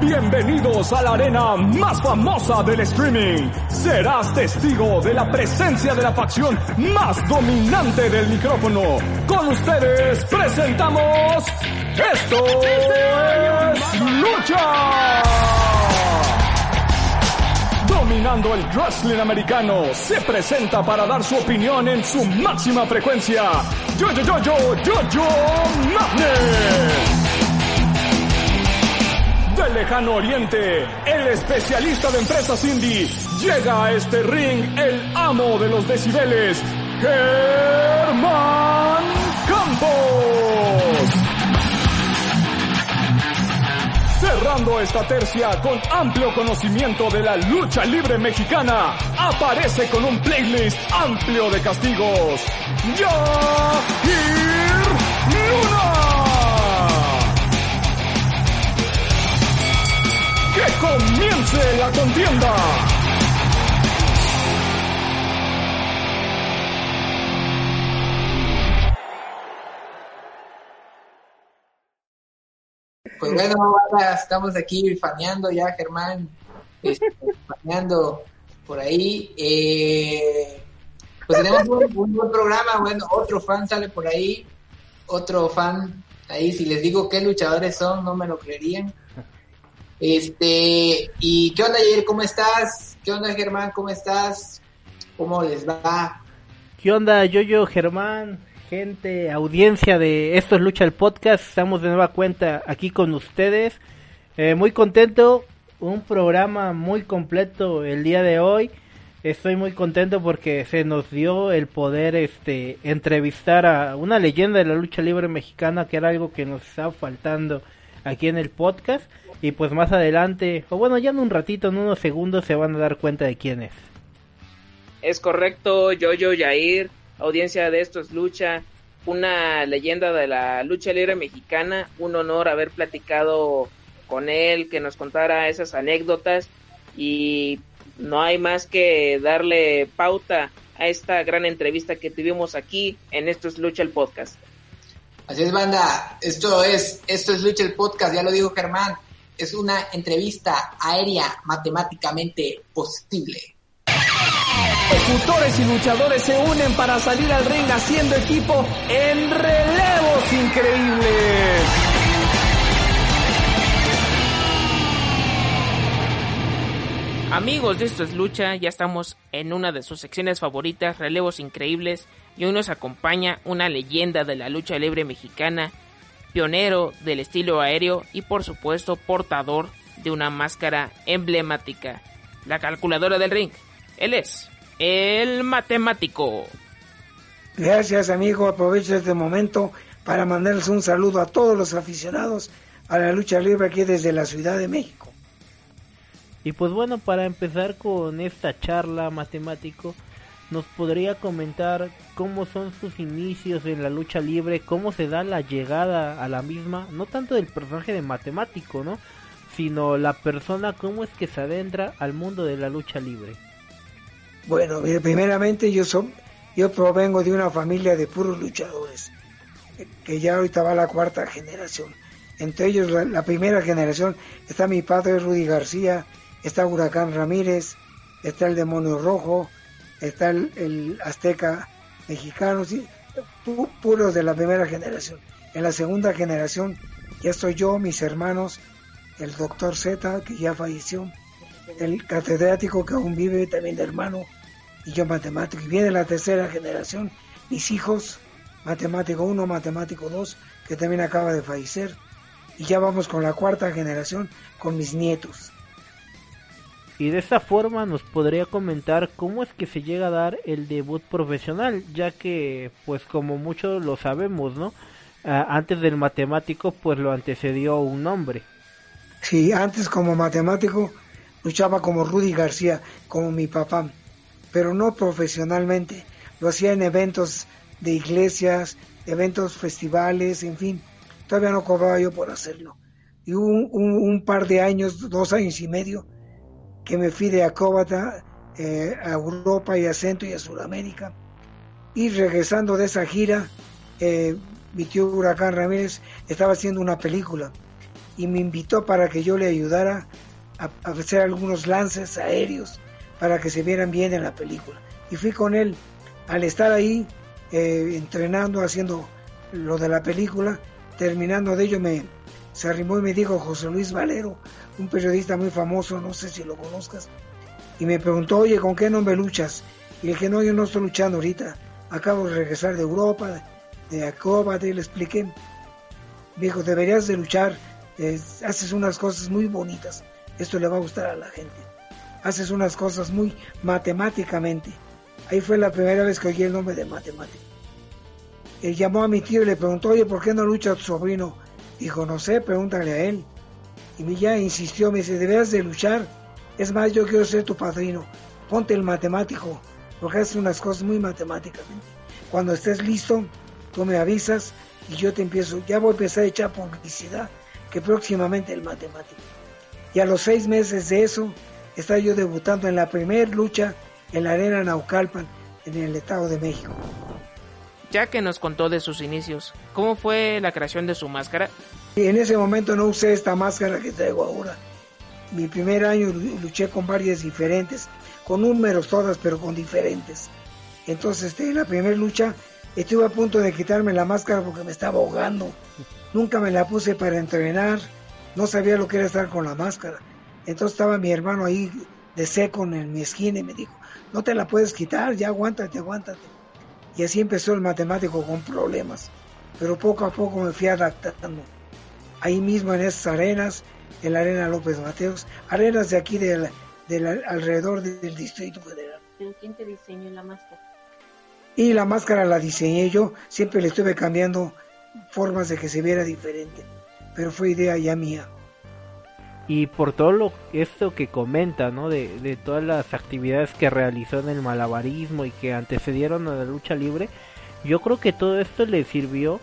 Bienvenidos a la arena más famosa del streaming. Serás testigo de la presencia de la facción más dominante del micrófono. Con ustedes presentamos esto es Lucha. Dominando el wrestling americano, se presenta para dar su opinión en su máxima frecuencia. Yo, yo, yo, yo, yo, yo, Madness del lejano oriente, el especialista de empresas indie, llega a este ring el amo de los decibeles, Germán Campos. Cerrando esta tercia con amplio conocimiento de la lucha libre mexicana, aparece con un playlist amplio de castigos. Yair Luna. Comience la contienda. Pues bueno, estamos aquí faneando ya, Germán, este, faneando por ahí. Eh, pues tenemos un, buen programa, bueno, otro fan sale por ahí, otro fan ahí, si les digo qué luchadores son, no me lo creerían. Este, y ¿qué onda, Jair? ¿Cómo estás? ¿Qué onda, Germán? ¿Cómo estás? ¿Cómo les va? ¿Qué onda, Yoyo, Germán? Gente, audiencia de Esto es Lucha el Podcast, estamos de nueva cuenta aquí con ustedes. Eh, muy contento, un programa muy completo el día de hoy. Estoy muy contento porque se nos dio el poder este entrevistar a una leyenda de la lucha libre mexicana que era algo que nos estaba faltando aquí en el podcast. Y pues más adelante, o bueno, ya en un ratito, en unos segundos, se van a dar cuenta de quién es. Es correcto, Yoyo Yair, audiencia de Esto es Lucha, una leyenda de la lucha libre mexicana, un honor haber platicado con él, que nos contara esas anécdotas y no hay más que darle pauta a esta gran entrevista que tuvimos aquí en Esto es Lucha el podcast. Así es, banda, esto es, esto es Lucha el podcast, ya lo dijo Germán, es una entrevista aérea matemáticamente posible. Ejecutores y luchadores se unen para salir al ring haciendo equipo en relevos increíbles. Amigos de Esto es Lucha, ya estamos en una de sus secciones favoritas, Relevos Increíbles, y hoy nos acompaña una leyenda de la lucha libre mexicana, pionero del estilo aéreo y por supuesto portador de una máscara emblemática, la calculadora del ring. Él es el matemático. Gracias amigo, aprovecho este momento para mandarles un saludo a todos los aficionados a la lucha libre aquí desde la Ciudad de México. Y pues bueno, para empezar con esta charla matemático, nos podría comentar cómo son sus inicios en la lucha libre, cómo se da la llegada a la misma, no tanto del personaje de matemático, ¿no? Sino la persona, cómo es que se adentra al mundo de la lucha libre. Bueno, primeramente yo soy, yo provengo de una familia de puros luchadores, que ya ahorita va la cuarta generación. Entre ellos la primera generación está mi padre Rudy García, está Huracán Ramírez, está el Demonio Rojo, está el, azteca mexicano, sí, puros de la primera generación. En la segunda generación ya estoy yo, mis hermanos, el doctor Z, que ya falleció, el catedrático que aún vive, también de hermano, y yo matemático. Y viene la tercera generación, mis hijos, matemático 1, matemático 2, que también acaba de fallecer. Y ya vamos con la cuarta generación, con mis nietos. Y de esta forma nos podría comentar cómo es que se llega a dar el debut profesional, ya que pues como muchos lo sabemos, ¿no? Ah, antes del matemático pues lo antecedió un hombre. Sí, antes como matemático luchaba como Rudy García, como mi papá, pero no profesionalmente. Lo hacía en eventos de iglesias, eventos, festivales, en fin. Todavía no cobraba yo por hacerlo. Y hubo un, par de años, dos años y medio, que me fui de acróbata eh, a Europa y a Centro y a Sudamérica. Y regresando de esa gira, eh, mi tío Huracán Ramírez estaba haciendo una película y me invitó para que yo le ayudara a, hacer algunos lances aéreos para que se vieran bien en la película. Y fui con él. Al estar ahí eh, entrenando, haciendo lo de la película, terminando de ello me se arrimó y me dijo José Luis Valero, un periodista muy famoso, no sé si lo conozcas, y me preguntó, oye, ¿con qué nombre luchas? Y le dije, no, yo no estoy luchando ahorita, acabo de regresar de Europa, de acróbata, y le expliqué. Me dijo, deberías de luchar, haces unas cosas muy bonitas, esto le va a gustar a la gente. Haces unas cosas muy matemáticamente. Ahí fue la primera vez que oí el nombre de matemático. Él llamó a mi tío y le preguntó, oye, ¿por qué no lucha tu sobrino? Dijo, no sé, pregúntale a él. Y mi ya insistió, me dice, deberías de luchar. Es más, yo quiero ser tu padrino. Ponte el matemático, porque haces unas cosas muy matemáticamente. Cuando estés listo, tú me avisas y yo te empiezo, ya voy a empezar a echar publicidad, que próximamente el matemático. Y a los seis meses de eso, estaba yo debutando en la primera lucha en la arena Naucalpan, en el Estado de México. Ya que nos contó de sus inicios, ¿cómo fue la creación de su máscara? Y en ese momento no usé esta máscara que traigo ahora. Mi primer año luché con varias diferentes, con números todas, pero con diferentes. Entonces, este, en la primera lucha estuve a punto de quitarme la máscara porque me estaba ahogando. Nunca me la puse para entrenar, no sabía lo que era estar con la máscara. Entonces estaba mi hermano ahí de seco en mi esquina y me dijo, no te la puedes quitar, ya aguántate, aguántate. Y así empezó el matemático con problemas, pero poco a poco me fui adaptando. Ahí mismo en esas arenas, en la arena López Mateos, arenas de aquí del, alrededor del Distrito Federal. quién te diseñó la máscara? Y la máscara la diseñé yo, siempre le estuve cambiando formas de que se viera diferente, pero fue idea ya mía y por todo lo esto que comenta, ¿no? De, de, todas las actividades que realizó en el malabarismo y que antecedieron a la lucha libre, yo creo que todo esto le sirvió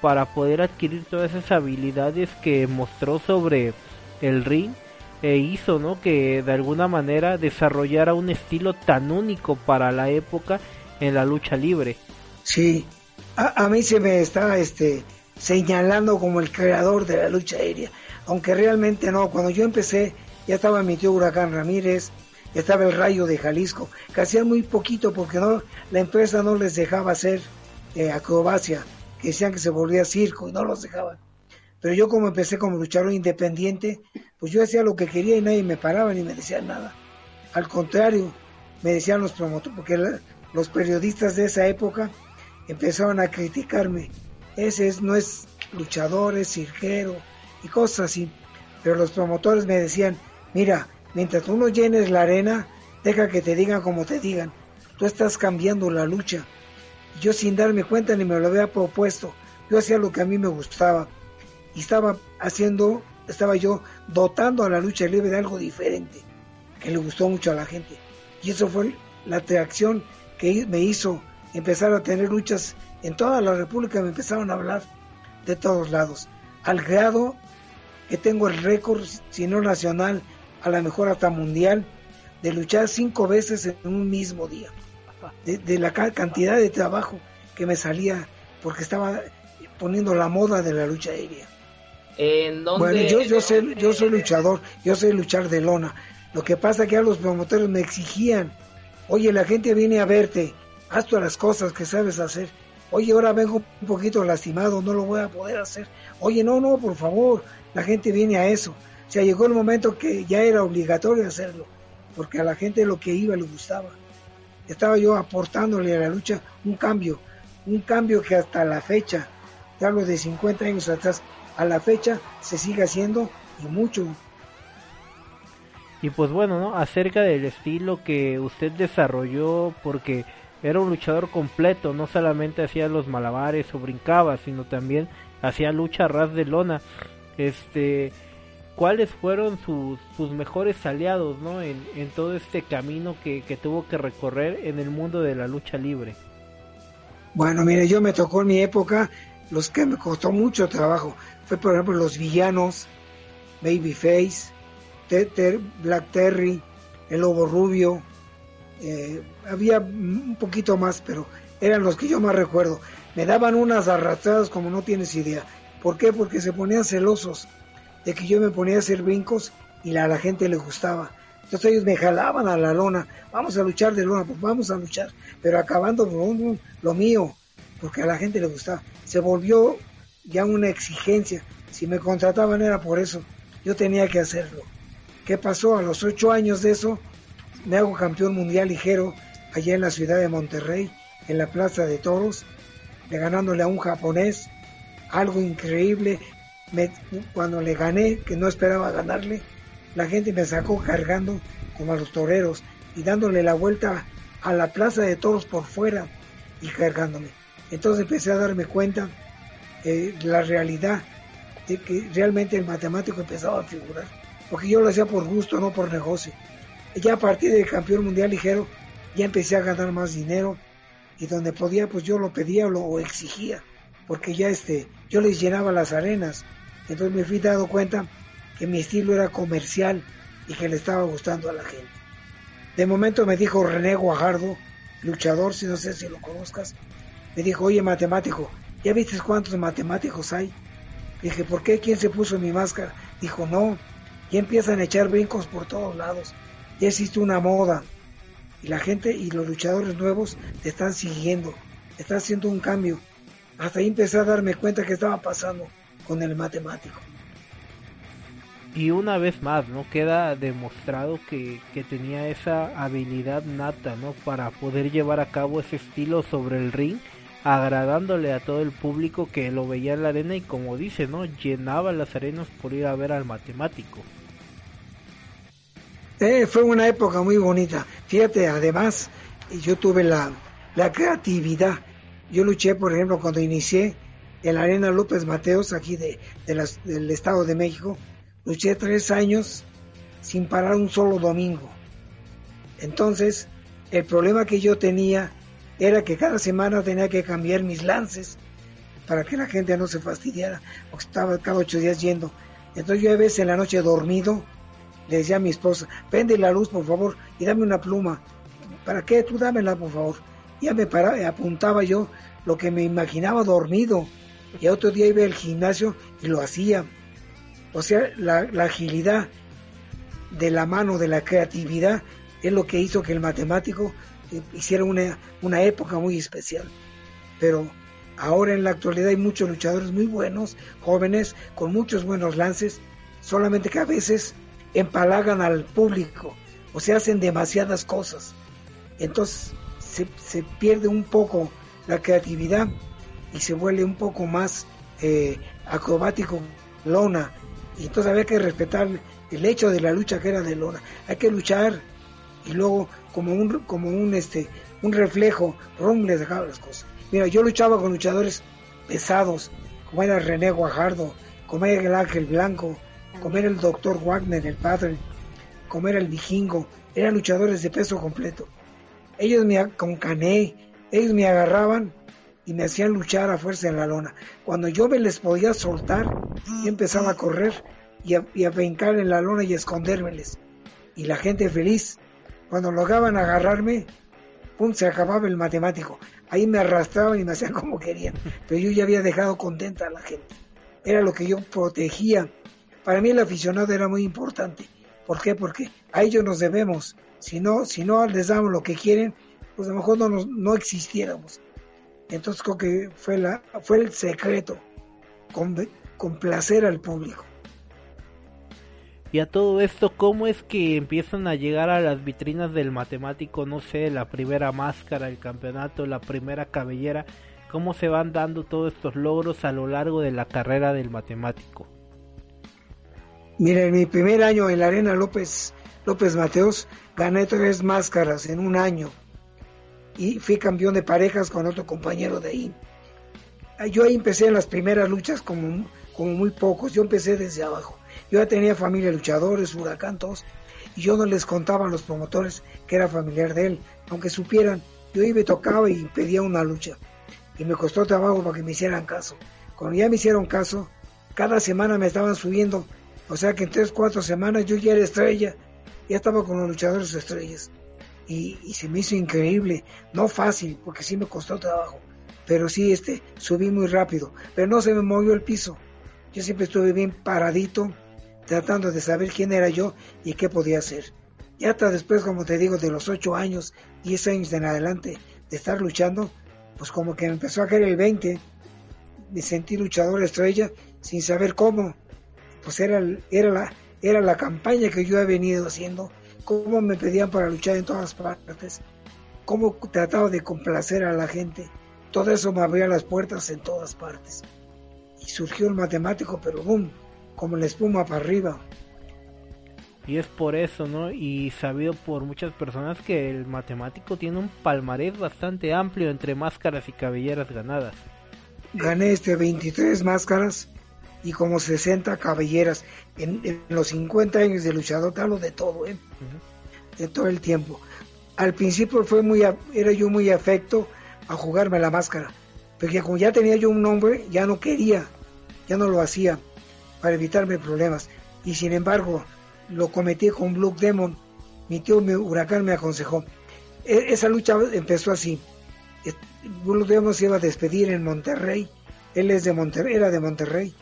para poder adquirir todas esas habilidades que mostró sobre el ring e hizo, ¿no? Que de alguna manera desarrollara un estilo tan único para la época en la lucha libre. Sí, a, a mí se me está este señalando como el creador de la lucha aérea aunque realmente no. Cuando yo empecé, ya estaba mi tío Huracán Ramírez, ya estaba el Rayo de Jalisco, que hacían muy poquito porque no la empresa no les dejaba hacer eh, acrobacia, que decían que se volvía circo y no los dejaban. Pero yo como empecé como luchador independiente, pues yo hacía lo que quería y nadie me paraba ni me decía nada. Al contrario, me decían los promotores, porque los periodistas de esa época empezaban a criticarme. Ese es, no es luchador, es cirquero, y cosas así. Pero los promotores me decían, mira, mientras tú no llenes la arena, deja que te digan como te digan. Tú estás cambiando la lucha. Yo sin darme cuenta ni me lo había propuesto. Yo hacía lo que a mí me gustaba. Y estaba haciendo, estaba yo dotando a la lucha libre de algo diferente, que le gustó mucho a la gente. Y eso fue la atracción que me hizo empezar a tener luchas en toda la República. Me empezaron a hablar de todos lados. Al grado que tengo el récord, si no nacional, a lo mejor hasta mundial, de luchar cinco veces en un mismo día. De, la cantidad de trabajo que me salía porque estaba poniendo la moda de la lucha aérea. bueno, yo, yo, sé, yo soy luchador, yo sé luchar de lona. Lo que pasa que a los promotores me exigían, oye, la gente viene a verte, haz todas las cosas que sabes hacer. Oye, ahora vengo un poquito lastimado, no lo voy a poder hacer. Oye, no, no, por favor, la gente viene a eso. O sea, llegó el momento que ya era obligatorio hacerlo, porque a la gente lo que iba le gustaba. Estaba yo aportándole a la lucha un cambio, un cambio que hasta la fecha, te hablo de 50 años atrás, a la fecha se sigue haciendo y mucho. Y pues bueno, ¿no? Acerca del estilo que usted desarrolló, porque era un luchador completo, no solamente hacía los malabares o brincaba, sino también hacía lucha ras de lona. Este, ¿cuáles fueron sus, sus mejores aliados, ¿no? En, en todo este camino que, que tuvo que recorrer en el mundo de la lucha libre. Bueno, mire, yo me tocó en mi época los que me costó mucho trabajo. Fue, por ejemplo, los villanos, Babyface, Black Terry, el Lobo Rubio. Eh, había un poquito más, pero eran los que yo más recuerdo. Me daban unas arrastradas como no tienes idea. ¿Por qué? Porque se ponían celosos de que yo me ponía a hacer brincos y a la gente le gustaba. Entonces ellos me jalaban a la lona, vamos a luchar de lona, pues vamos a luchar, pero acabando con lo mío, porque a la gente le gustaba. Se volvió ya una exigencia. Si me contrataban era por eso, yo tenía que hacerlo. ¿Qué pasó? A los ocho años de eso, me hago campeón mundial ligero allá en la ciudad de Monterrey, en la Plaza de Toros, de ganándole a un japonés, algo increíble. cuando le gané, que no esperaba ganarle, la gente me sacó cargando como a los toreros y dándole la vuelta a la plaza de toros por fuera y cargándome. Entonces empecé a darme cuenta de la realidad de que realmente el matemático empezaba a figurar, porque yo lo hacía por gusto, no por negocio. Ya a partir del campeón mundial ligero, ya empecé a ganar más dinero y donde podía, pues yo lo pedía o exigía, porque ya este, yo les llenaba las arenas. Entonces me fui dando cuenta que mi estilo era comercial y que le estaba gustando a la gente. De momento me dijo René Guajardo, luchador, si no sé si lo conozcas, me dijo, oye matemático, ¿ya viste cuántos matemáticos hay? Dije, ¿por qué? ¿Quién se puso mi máscara? Dijo, no, ya empiezan a echar brincos por todos lados, ya existe una moda y la gente y los luchadores nuevos están siguiendo, está haciendo un cambio. Hasta ahí empecé a darme cuenta que estaba pasando con el matemático. Y una vez más no queda demostrado que, tenía esa habilidad nata no para poder llevar a cabo ese estilo sobre el ring agradándole a todo el público que lo veía en la arena y como dice no llenaba las arenas por ir a ver al matemático eh, fue una época muy bonita fíjate además yo tuve la, la creatividad yo luché por ejemplo cuando inicié en la arena López Mateos aquí de, del estado de México Luché tres años sin parar un solo domingo. Entonces, el problema que yo tenía era que cada semana tenía que cambiar mis lances para que la gente no se fastidiara, porque estaba cada ocho días yendo. Entonces yo a veces en la noche dormido decía a mi esposa, prende la luz por favor y dame una pluma. ¿Para qué? Tú dámela por favor. Ya me paraba, apuntaba yo lo que me imaginaba dormido. Y otro día iba al gimnasio y lo hacía. O sea, la, agilidad de la mano, de la creatividad, es lo que hizo que el matemático eh, hiciera una, una época muy especial. Pero ahora en la actualidad hay muchos luchadores muy buenos, jóvenes, con muchos buenos lances, solamente que a veces empalagan al público o se hacen demasiadas cosas. Entonces se, se pierde un poco la creatividad y se vuelve un poco más eh, acrobático, lona, y entonces había que respetar el hecho de la lucha que era de lona. Hay que luchar y luego como un como un este un reflejo, rum les dejaba las cosas. Mira, yo luchaba con luchadores pesados, como era René Guajardo, como era el Ángel Blanco, como era el doctor Wagner, el padre, como era el vikingo, eran luchadores de peso completo. Ellos me con Cané, ellos me agarraban y me hacían luchar a fuerza en la lona. Cuando yo me les podía soltar, yo empezaba a correr y a, y brincar en la lona y a escondérmeles. Y la gente feliz. Cuando lograban agarrarme, pum, se acababa el matemático. Ahí me arrastraban y me hacían como querían. Pero yo ya había dejado contenta a la gente. Era lo que yo protegía. Para mí el aficionado era muy importante. ¿Por qué? Porque a ellos nos debemos. Si no, si no les damos lo que quieren, pues a lo mejor no, nos, no existiéramos. Entonces creo que fue, la, fue el secreto, complacer al público. Y a todo esto, ¿cómo es que empiezan a llegar a las vitrinas del matemático, no sé, la primera máscara, el campeonato, la primera cabellera? ¿Cómo se van dando todos estos logros a lo largo de la carrera del matemático? Mira, en mi primer año en la Arena López López Mateos, gané tres máscaras en un año y fui campeón de parejas con otro compañero de ahí. Ah, yo ahí empecé en las primeras luchas como, como muy pocos, yo empecé desde abajo. Yo ya tenía familia luchadores, huracán, todos, y yo no les contaba a los promotores que era familiar de él, aunque supieran, yo iba y tocaba y pedía una lucha. Y me costó trabajo para que me hicieran caso. Cuando ya me hicieron caso, cada semana me estaban subiendo, o sea que en tres, cuatro semanas yo ya era estrella, ya estaba con los luchadores estrellas. Y, se me hizo increíble, no fácil, porque sí me costó trabajo, pero sí este, subí muy rápido, pero no se me movió el piso. Yo siempre estuve bien paradito, tratando de saber quién era yo y qué podía hacer. Y hasta después, como te digo, de los ocho años, diez años en adelante de estar luchando, pues como que me empezó a caer el 20, me sentí luchador estrella sin saber cómo. Pues era, era, la, era la campaña que yo he venido haciendo, cómo me pedían para luchar en todas partes, cómo trataba de complacer a la gente. Todo eso me abría las puertas en todas partes. Y surgió el matemático, pero boom, como la espuma para arriba. Y es por eso, ¿no? Y sabido por muchas personas que el matemático tiene un palmarés bastante amplio entre máscaras y cabelleras ganadas. Gané este 23 máscaras y como 60 cabelleras en, los 50 años de luchador, te hablo de todo, ¿eh? De todo el tiempo. Al principio fue muy, era yo muy afecto a jugarme la máscara, porque como ya tenía yo un nombre, ya no quería, ya no lo hacía para evitarme problemas. Y sin embargo, lo cometí con Blue Demon. Mi tío mi Huracán me aconsejó. E, esa lucha empezó así. Blue Demon se iba a despedir en Monterrey. Él es de Monterrey, era de Monterrey.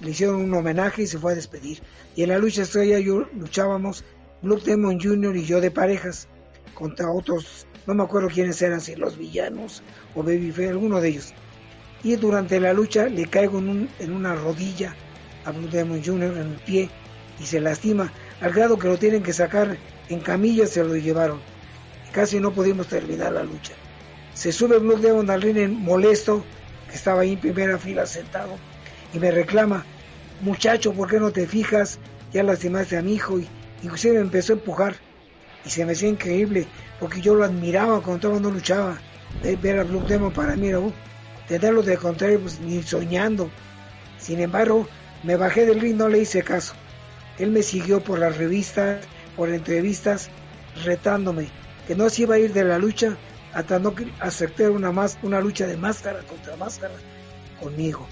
Le hicieron un homenaje y se fue a despedir. Y en la lucha estrella yo luchábamos Blue Demon Jr. y yo de parejas contra otros, no me acuerdo quiénes eran, si los villanos o Babyface, alguno de ellos. Y durante la lucha le caigo en, una rodilla a Blue Demon Jr. en el pie y se lastima al grado que lo tienen que sacar en camillas se lo llevaron. Casi no pudimos terminar la lucha. Se sube Blue Demon al ring molesto, que estaba ahí en primera fila sentado, y me reclama, muchacho, ¿por qué no te fijas? Ya lastimaste a mi hijo y inclusive me empezó a empujar. Y se me hacía increíble, porque yo lo admiraba cuando todo no luchaba. Ver a Blue Demon para mí era, uh, tenerlo de contrario, pues ni soñando. Sin embargo, me bajé del ring, no le hice caso. Él me siguió por las revistas, por entrevistas, retándome que no se iba a ir de la lucha hasta no aceptar una, más, una lucha de máscara contra máscara conmigo.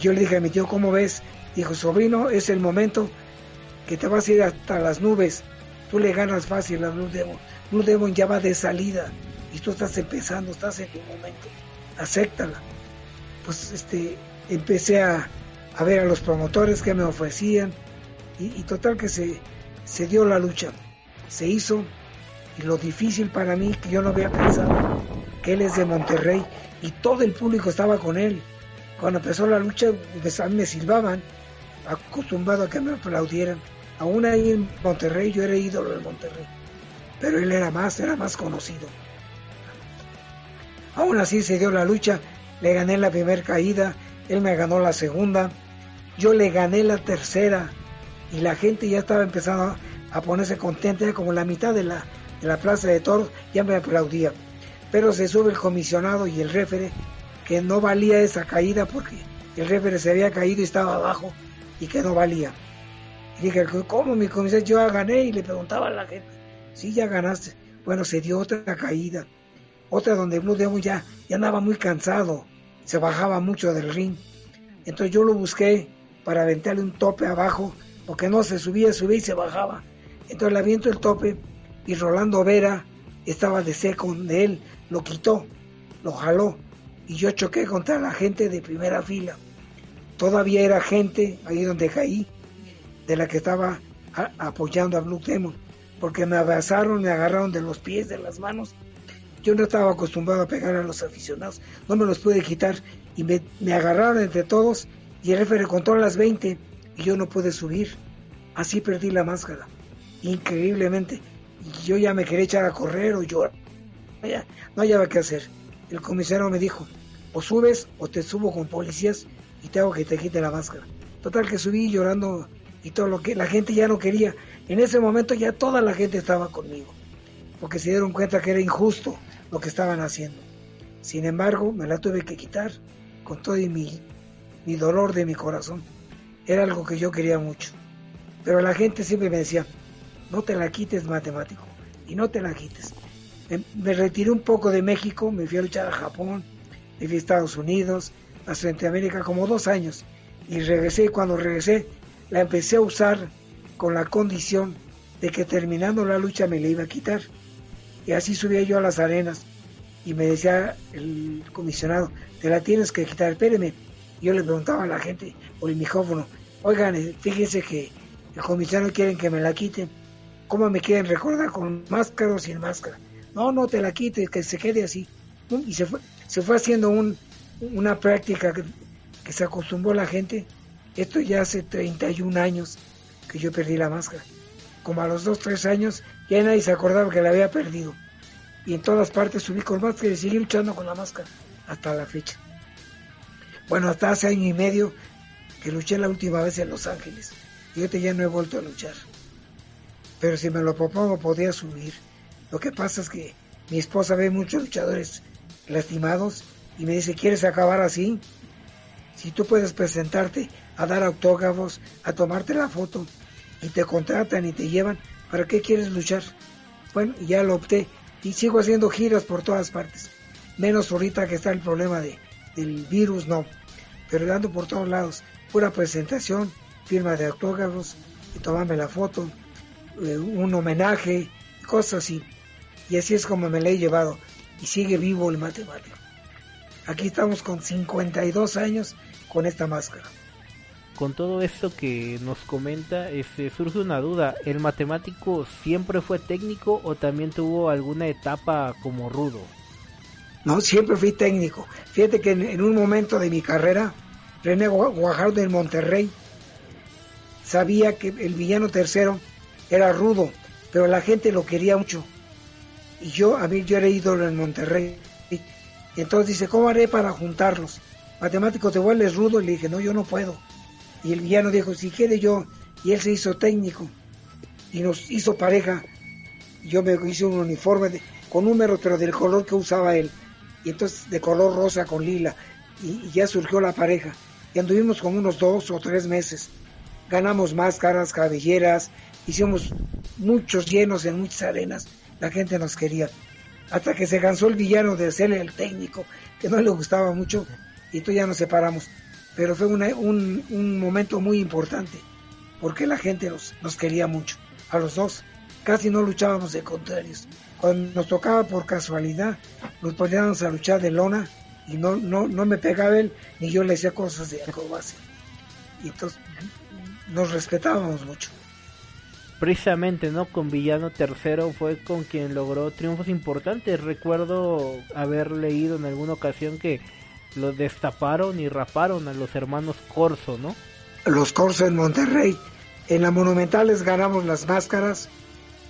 Yo le dije a mi tío, ¿cómo ves? Dijo, sobrino, es el momento que te vas a ir hasta las nubes. Tú le ganas fácil a Blue Demon. Blue Demon ya va de salida y tú estás empezando, estás en tu momento. Acéptala. Pues este, empecé a, a ver a los promotores que me ofrecían y, total que se, se dio la lucha, se hizo y lo difícil para mí que yo no había pensado que él es de Monterrey y todo el público estaba con él. Cuando empezó la lucha pues, a me silbaban, acostumbrado a que me aplaudieran. Aún ahí en Monterrey yo era ídolo de Monterrey, pero él era más, era más conocido. Aún así se dio la lucha, le gané la primera caída, él me ganó la segunda, yo le gané la tercera y la gente ya estaba empezando a ponerse contenta, como la mitad de la, de la plaza de toros ya me aplaudía. Pero se sube el comisionado y el refere que no valía esa caída porque el refere se había caído y estaba abajo y que no valía. Y dije, ¿cómo mi comisario? Yo ya gané y le preguntaba a la gente, sí, ya ganaste. Bueno, se dio otra caída, otra donde Blue Demon ya, ya andaba muy cansado, se bajaba mucho del ring. Entonces yo lo busqué para aventarle un tope abajo porque no se subía, subía y se bajaba. Entonces le aviento el tope y Rolando Vera estaba de seco de él, lo quitó, lo jaló y yo choqué contra la gente de primera fila. Todavía era gente ahí donde caí, de la que estaba apoyando a Blue Demon, porque me abrazaron, me agarraron de los pies, de las manos. Yo no estaba acostumbrado a pegar a los aficionados, no me los pude quitar y me, agarraron entre todos y el jefe contó las 20 y yo no pude subir. Así perdí la máscara. Increíblemente. Y yo ya me quería echar a correr o llorar. No hallaba qué hacer. El comisario me dijo, o subes o te subo con policías y te hago que te quite la máscara. Total que subí llorando y todo lo que la gente ya no quería. En ese momento ya toda la gente estaba conmigo, porque se dieron cuenta que era injusto lo que estaban haciendo. Sin embargo, me la tuve que quitar con todo mi, mi dolor de mi corazón. Era algo que yo quería mucho. Pero la gente siempre me decía, no te la quites matemático, y no te la quites. Me, me retiré un poco de México, me fui a luchar a Japón, a Estados Unidos, a Centroamérica como dos años, y regresé, y cuando regresé, la empecé a usar con la condición de que terminando la lucha me la iba a quitar. Y así subía yo a las arenas y me decía el comisionado, te la tienes que quitar, espéreme. Yo le preguntaba a la gente por el micrófono, oigan, eh, fíjense que el comisionado quieren que me la quiten. ¿Cómo me quieren recordar? ¿Con máscara o sin máscara? No, no te la quites, que se quede así. Y se fue, se fue haciendo un, una práctica que, se acostumbró la gente. Esto ya hace 31 años que yo perdí la máscara. Como a los 2, 3 años ya nadie se acordaba que la había perdido. Y en todas partes subí con máscara y seguí luchando con la máscara hasta la fecha. Bueno, hasta hace año y medio que luché la última vez en Los Ángeles. Y ahorita ya no he vuelto a luchar. Pero si me lo propongo podría subir. Lo que pasa es que mi esposa ve muchos luchadores lastimados y me dice, ¿quieres acabar así? Si tú puedes presentarte a dar autógrafos, a tomarte la foto y te contratan y te llevan, ¿para qué quieres luchar? Bueno, ya lo opté y sigo haciendo giras por todas partes. Menos ahorita que está el problema de, del virus, no. Pero dando por todos lados. Pura presentación, firma de autógrafos, y tomarme la foto, eh, un homenaje, cosas así. Y así es como me la he llevado. Y sigue vivo el matemático. Aquí estamos con 52 años con esta máscara. Con todo esto que nos comenta, este, surge una duda. ¿El matemático siempre fue técnico o también tuvo alguna etapa como rudo? No, siempre fui técnico. Fíjate que en, en un momento de mi carrera, René Guajardo en Monterrey sabía que el villano tercero era rudo, pero la gente lo quería mucho. Y yo, a mí, yo era ídolo en Monterrey. Y entonces dice, ¿cómo haré para juntarlos? Matemático, te vuelves rudo. Y le dije, no, yo no puedo. Y el villano dijo, si quiere yo. Y él se hizo técnico. Y nos hizo pareja. Yo me hice un uniforme con número, pero del color que usaba él. Y entonces de color rosa con lila. Y, y ya surgió la pareja. Y anduvimos como unos dos o tres meses. Ganamos máscaras, cabelleras. Hicimos muchos llenos en muchas arenas. La gente nos quería. Hasta que se cansó el villano de ser el técnico, que no le gustaba mucho. Y entonces ya nos separamos pero fue una, un, un, momento muy importante, porque la gente nos, nos, quería mucho, a los dos, casi no luchábamos de contrarios. Cuando nos tocaba por casualidad, nos poníamos a luchar de lona y no, no, no me pegaba él, ni yo le hacía cosas de acrobacia. Y entonces nos respetábamos mucho. Precisamente, ¿no? Con Villano Tercero fue con quien logró triunfos importantes. Recuerdo haber leído en alguna ocasión que los destaparon y raparon a los hermanos Corso, ¿no? Los Corso en Monterrey. En la Monumental les ganamos las máscaras.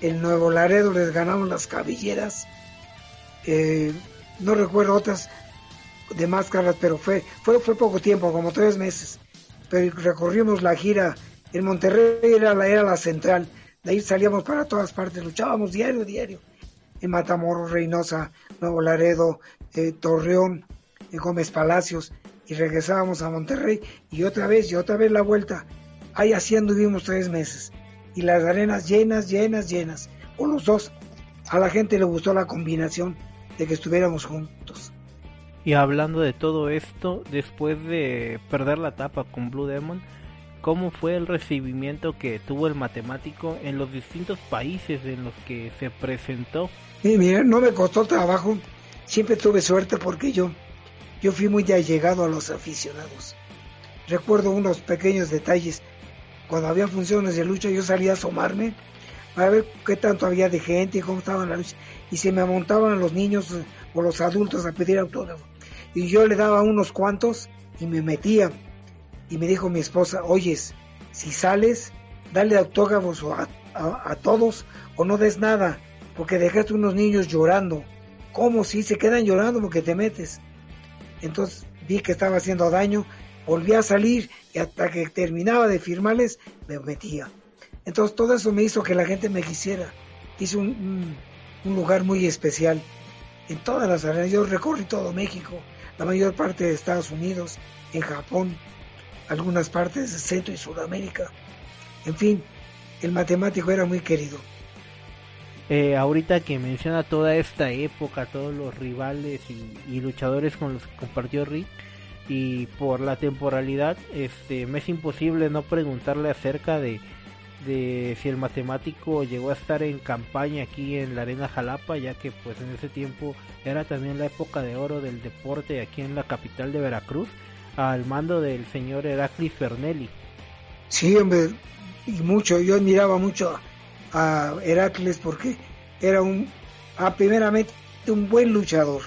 En Nuevo Laredo les ganamos las cabelleras. Eh, no recuerdo otras de máscaras, pero fue, fue, fue poco tiempo, como tres meses. Pero recorrimos la gira. En Monterrey era la, era la central. De ahí salíamos para todas partes. Luchábamos diario, diario. En Matamoros, Reynosa, Nuevo Laredo, eh, Torreón, en Gómez Palacios y regresábamos a Monterrey y otra vez y otra vez la vuelta. Ahí así anduvimos tres meses y las arenas llenas, llenas, llenas, o los dos. A la gente le gustó la combinación de que estuviéramos juntos. Y hablando de todo esto, después de perder la tapa con Blue Demon, ¿cómo fue el recibimiento que tuvo el matemático en los distintos países en los que se presentó? Y mira, no me costó trabajo, siempre tuve suerte porque yo yo fui muy allegado a los aficionados. Recuerdo unos pequeños detalles. Cuando había funciones de lucha yo salía a asomarme para ver qué tanto había de gente y cómo estaba la lucha. Y se me montaban los niños o los adultos a pedir autógrafo. Y yo le daba unos cuantos y me metía. Y me dijo mi esposa, oyes, si sales, dale autógrafos a, a, todos o no des nada, porque dejaste unos niños llorando. ¿Cómo si se quedan llorando porque te metes? Entonces vi que estaba haciendo daño, volví a salir y hasta que terminaba de firmarles me metía. Entonces todo eso me hizo que la gente me quisiera. Hice un, un, lugar muy especial en todas las arenas. Yo recorrí todo México, la mayor parte de Estados Unidos, en Japón, algunas partes de Centro y Sudamérica. En fin, el matemático era muy querido. Eh, ahorita que menciona toda esta época, todos los rivales y, luchadores con los que compartió Rick, y por la temporalidad, este, me es imposible no preguntarle acerca de, de si el matemático llegó a estar en campaña aquí en la Arena Jalapa, ya que pues en ese tiempo era también la época de oro del deporte aquí en la capital de Veracruz, al mando del señor Heraclis Fernelli. Sí, hombre, y mucho, yo admiraba mucho a Heracles porque era un, a primeramente un buen luchador,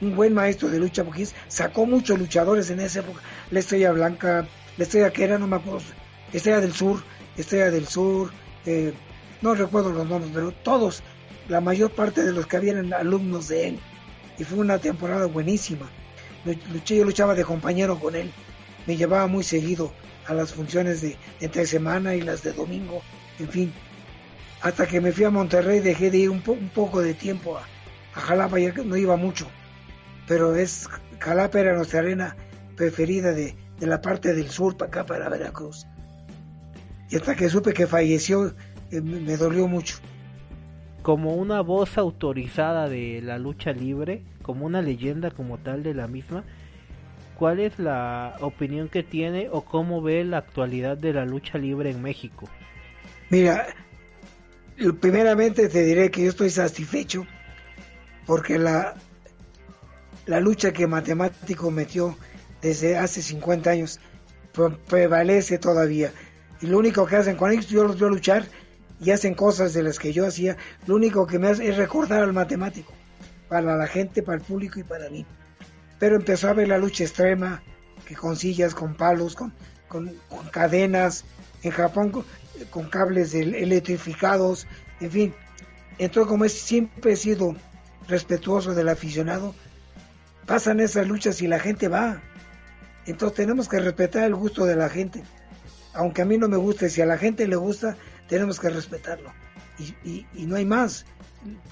un buen maestro de lucha, porque sacó muchos luchadores en esa época, la Estrella Blanca, la Estrella que era, no me acuerdo, Estrella del Sur, Estrella del Sur, eh, no recuerdo los nombres, pero todos, la mayor parte de los que habían alumnos de él, y fue una temporada buenísima. Yo luchaba de compañero con él, me llevaba muy seguido a las funciones de entre semana y las de domingo, en fin. Hasta que me fui a Monterrey dejé de ir un, poco de tiempo a, Jalapa, ya que no iba mucho. Pero es Jalapa era nuestra arena preferida de, de la parte del sur para acá, para Veracruz. Y hasta que supe que falleció, eh, me dolió mucho. Como una voz autorizada de la lucha libre, como una leyenda como tal de la misma, ¿cuál es la opinión que tiene o cómo ve la actualidad de la lucha libre en México? Mira, primeramente te diré que yo estoy satisfecho porque la, la lucha que Matemático metió desde hace 50 años prevalece todavía. Y lo único que hacen, cuando yo los veo luchar y hacen cosas de las que yo hacía, lo único que me hace es recordar al matemático, para la gente, para el público y para mí pero empezó a ver la lucha extrema, que con sillas, con palos, con, con, cadenas, en Japón con, cables electrificados, en fin. Entonces, como es, siempre he sido respetuoso del aficionado, pasan esas luchas y la gente va. Entonces tenemos que respetar el gusto de la gente. Aunque a mí no me guste, si a la gente le gusta, tenemos que respetarlo. Y, y no hay más.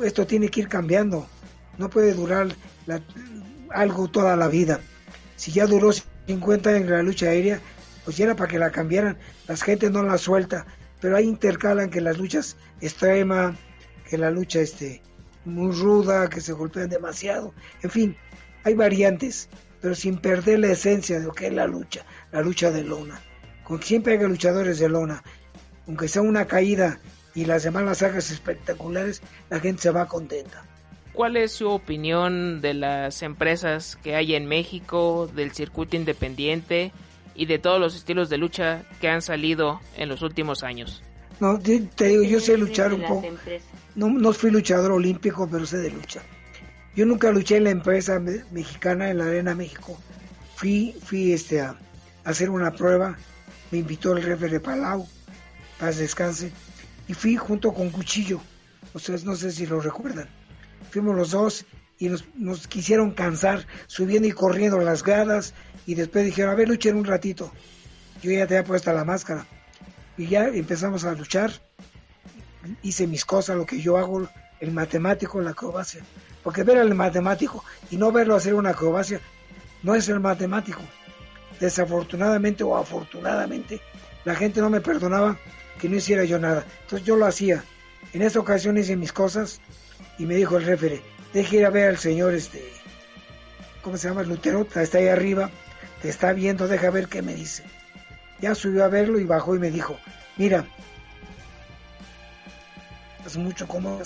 Esto tiene que ir cambiando. No puede durar algo toda la vida. Si ya duró 50 años en la lucha aérea, pues ya era para que la cambiaran. La gente no la suelta, pero ahí intercalan que las luchas extrema, que la lucha este muy ruda, que se golpean demasiado. En fin, hay variantes, pero sin perder la esencia de lo que es la lucha, la lucha de lona. Con siempre hay luchadores de lona, aunque sea una caída y las demás las hagas espectaculares, la gente se va contenta. ¿Cuál es su opinión de las empresas que hay en México, del circuito independiente y de todos los estilos de lucha que han salido en los últimos años? No, te digo, yo sé luchar un poco. No, no fui luchador olímpico, pero sé de lucha. Yo nunca luché en la empresa mexicana, en la Arena México. Fui, fui este, a, hacer una prueba. Me invitó el jefe de Palau, paz descanse. Y fui junto con Cuchillo. Ustedes no sé si lo recuerdan fuimos los dos y nos, quisieron cansar subiendo y corriendo las gradas y después dijeron, a ver, luchen un ratito. Yo ya te había puesto la máscara y ya empezamos a luchar. Hice mis cosas, lo que yo hago, el matemático, la acrobacia. Porque ver al matemático y no verlo hacer una acrobacia no es el matemático. Desafortunadamente o afortunadamente, la gente no me perdonaba que no hiciera yo nada. Entonces yo lo hacía. En esta ocasión hice mis cosas y me dijo el refere, deje ir a ver al señor, este, ¿cómo se llama? Lutero, está ahí arriba, te está viendo, deja ver qué me dice. Ya subió a verlo y bajó y me dijo, mira, es mucho como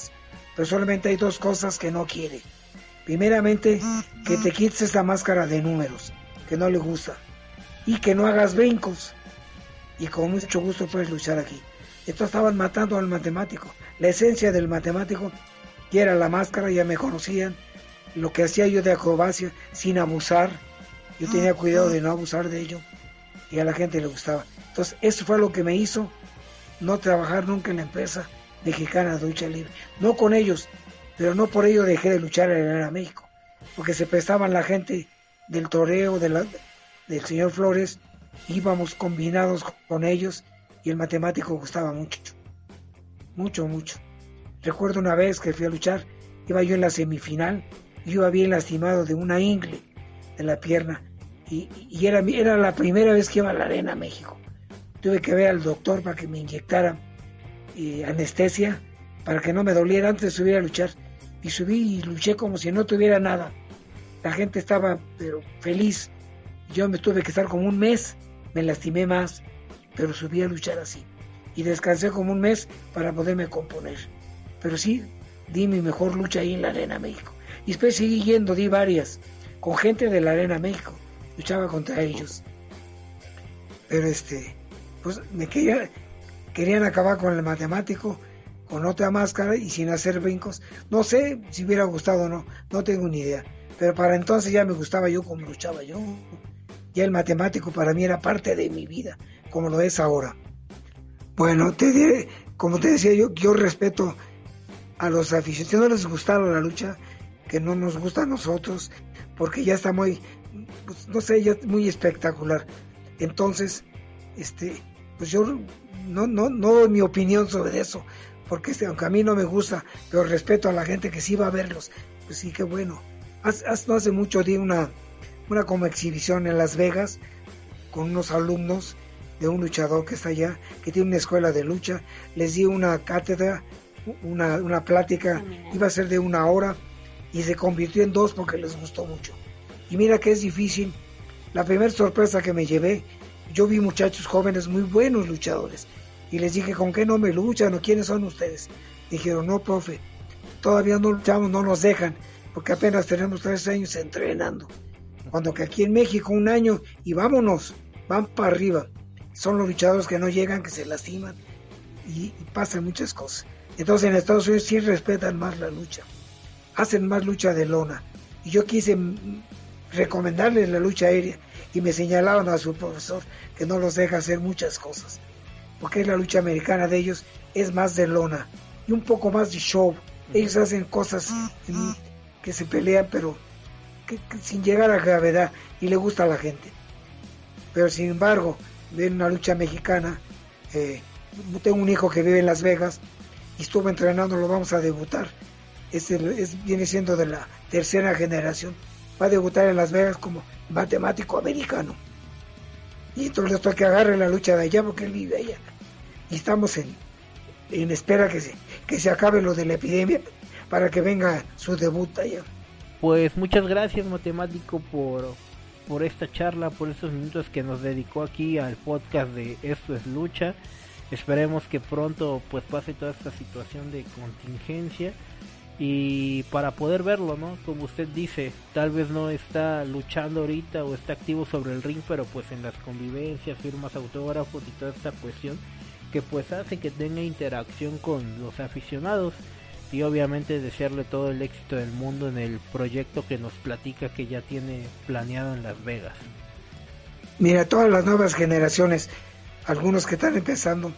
pero solamente hay dos cosas que no quiere. Primeramente, que te quites esta máscara de números, que no le gusta, y que no hagas brincos. Y con mucho gusto puedes luchar aquí. Esto estaban matando al matemático. La esencia del matemático y era la máscara, ya me conocían, lo que hacía yo de acrobacia sin abusar, yo tenía cuidado de no abusar de ello y a la gente le gustaba. Entonces, eso fue lo que me hizo no trabajar nunca en la empresa mexicana de lucha libre. No con ellos, pero no por ello dejé de luchar en el México, porque se prestaban la gente del toreo de la, del señor Flores, íbamos combinados con ellos y el matemático gustaba mucho. mucho, mucho. Recuerdo una vez que fui a luchar, iba yo en la semifinal, y iba bien lastimado de una ingle de la pierna, y, era, era la primera vez que iba a la Arena México. Tuve que ver al doctor para que me inyectara eh, anestesia, para que no me doliera antes de subir a luchar. Y subí y luché como si no tuviera nada. La gente estaba pero feliz. Yo me tuve que estar como un mes, me lastimé más, pero subí a luchar así. Y descansé como un mes para poderme componer. Pero sí, di mi mejor lucha ahí en la Arena México. Y después seguí yendo, di varias, con gente de la Arena México. Luchaba contra ellos. Pero este, pues me quería, querían acabar con el matemático, con otra máscara y sin hacer brincos. No sé si hubiera gustado o no, no tengo ni idea. Pero para entonces ya me gustaba yo como luchaba yo. Ya el matemático para mí era parte de mi vida, como lo es ahora. Bueno, te diré, como te decía yo, yo respeto a los aficionados. Les gustaron la lucha, que no nos gusta a nosotros, porque ya está muy, pues, no sé, ya muy espectacular. Entonces, este, pues yo no, no, no doy mi opinión sobre eso, porque este, aunque a mí no me gusta, pero respeto a la gente que sí va a verlos, pues sí, qué bueno. no hace mucho di una, una como exhibición en Las Vegas con unos alumnos de un luchador que está allá, que tiene una escuela de lucha, les di una cátedra, una, una plática, iba a ser de una hora y se convirtió en dos porque les gustó mucho. Y mira que es difícil. La primera sorpresa que me llevé, yo vi muchachos jóvenes muy buenos luchadores y les dije, ¿con qué no me luchan o quiénes son ustedes? Dijeron, no, profe, todavía no luchamos, no nos dejan, porque apenas tenemos tres años entrenando. Cuando que aquí en México un año y vámonos, van para arriba. Son los luchadores que no llegan, que se lastiman y, y pasan muchas cosas. Entonces en Estados Unidos sí respetan más la lucha, hacen más lucha de lona. Y yo quise recomendarles la lucha aérea y me señalaban a su profesor que no los deja hacer muchas cosas, porque la lucha americana de ellos es más de lona y un poco más de show. Ellos hacen cosas que se pelean, pero sin llegar a gravedad y le gusta a la gente. Pero sin embargo, ven una lucha mexicana. Eh, tengo un hijo que vive en Las Vegas estuvo entrenando, lo vamos a debutar. Es, es viene siendo de la tercera generación. Va a debutar en Las Vegas como matemático americano. Y entonces estoy que agarre la lucha de allá porque él vive allá. Y estamos en, en espera que se, que se acabe lo de la epidemia para que venga su debut allá. Pues muchas gracias matemático por, por esta charla, por estos minutos que nos dedicó aquí al podcast de Esto es Lucha. Esperemos que pronto pues pase toda esta situación de contingencia y para poder verlo, ¿no? Como usted dice, tal vez no está luchando ahorita o está activo sobre el ring, pero pues en las convivencias, firmas autógrafos y toda esta cuestión que pues hace que tenga interacción con los aficionados y obviamente desearle todo el éxito del mundo en el proyecto que nos platica que ya tiene planeado en Las Vegas. Mira, todas las nuevas generaciones, algunos que están empezando,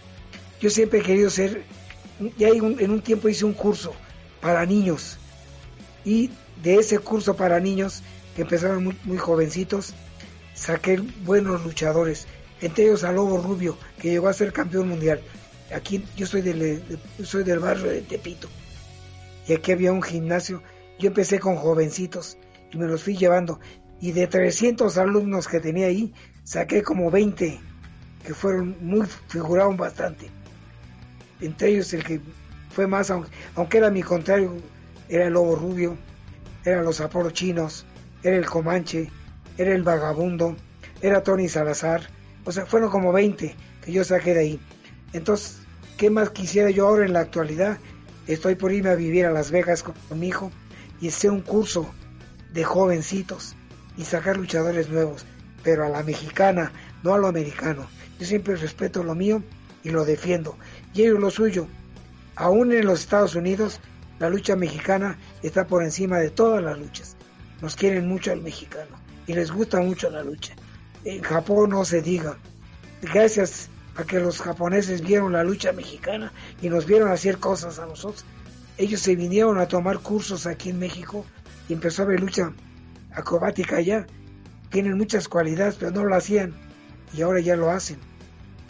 yo siempre he querido ser, ya en un tiempo hice un curso para niños. Y de ese curso para niños, que empezaron muy, jovencitos, saqué buenos luchadores. Entre ellos a Lobo Rubio, que llegó a ser campeón mundial. Aquí yo soy del, soy del barrio de Tepito. Y aquí había un gimnasio. Yo empecé con jovencitos y me los fui llevando. Y de 300 alumnos que tenía ahí, saqué como 20 que fueron muy, figuraron bastante. Entre ellos el que fue más, aunque, era mi contrario, era el lobo rubio, eran los aporos chinos, era el comanche, era el vagabundo, era Tony Salazar, o sea, fueron como 20 que yo saqué de ahí. Entonces, ¿qué más quisiera yo ahora en la actualidad? Estoy por irme a vivir a Las Vegas con, mi hijo y hacer un curso de jovencitos y sacar luchadores nuevos, pero a la mexicana, no a lo americano. Yo siempre respeto lo mío y lo defiendo. Y ellos lo suyo, Aún en los Estados Unidos, la lucha mexicana está por encima de todas las luchas. Nos quieren mucho al mexicano y les gusta mucho la lucha. En Japón no se diga. Gracias a que los japoneses vieron la lucha mexicana y nos vieron hacer cosas a nosotros, ellos se vinieron a tomar cursos aquí en México y empezó a ver lucha acrobática allá. Tienen muchas cualidades, pero no lo hacían y ahora ya lo hacen.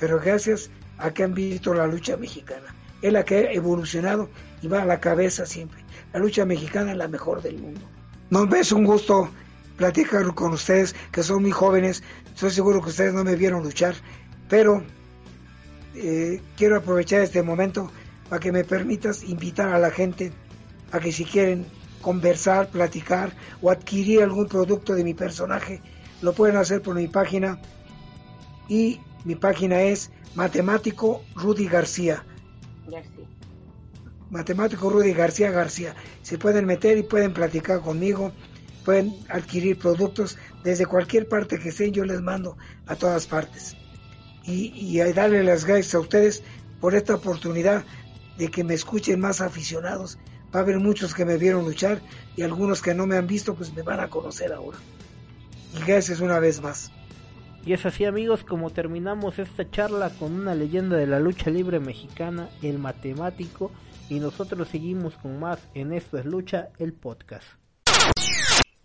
Pero gracias a que han visto la lucha mexicana es la que ha evolucionado y va a la cabeza siempre. La lucha mexicana es la mejor del mundo. No, es un gusto platicar con ustedes, que son muy jóvenes. Estoy seguro que ustedes no me vieron luchar, pero eh, quiero aprovechar este momento para que me permitas invitar a la gente a que si quieren conversar, platicar o adquirir algún producto de mi personaje, lo pueden hacer por mi página. Y mi página es Matemático Rudy García. Matemático Rudy García García. Se pueden meter y pueden platicar conmigo, pueden adquirir productos desde cualquier parte que estén, yo les mando a todas partes. Y, y darle las gracias a ustedes por esta oportunidad de que me escuchen más aficionados Va a haber muchos que me vieron luchar y algunos que no me han visto pues me van a conocer ahora. Y gracias una vez más. Y es así amigos como terminamos esta charla con una leyenda de la lucha libre mexicana, el matemático, y nosotros seguimos con más en Esto es Lucha, el podcast.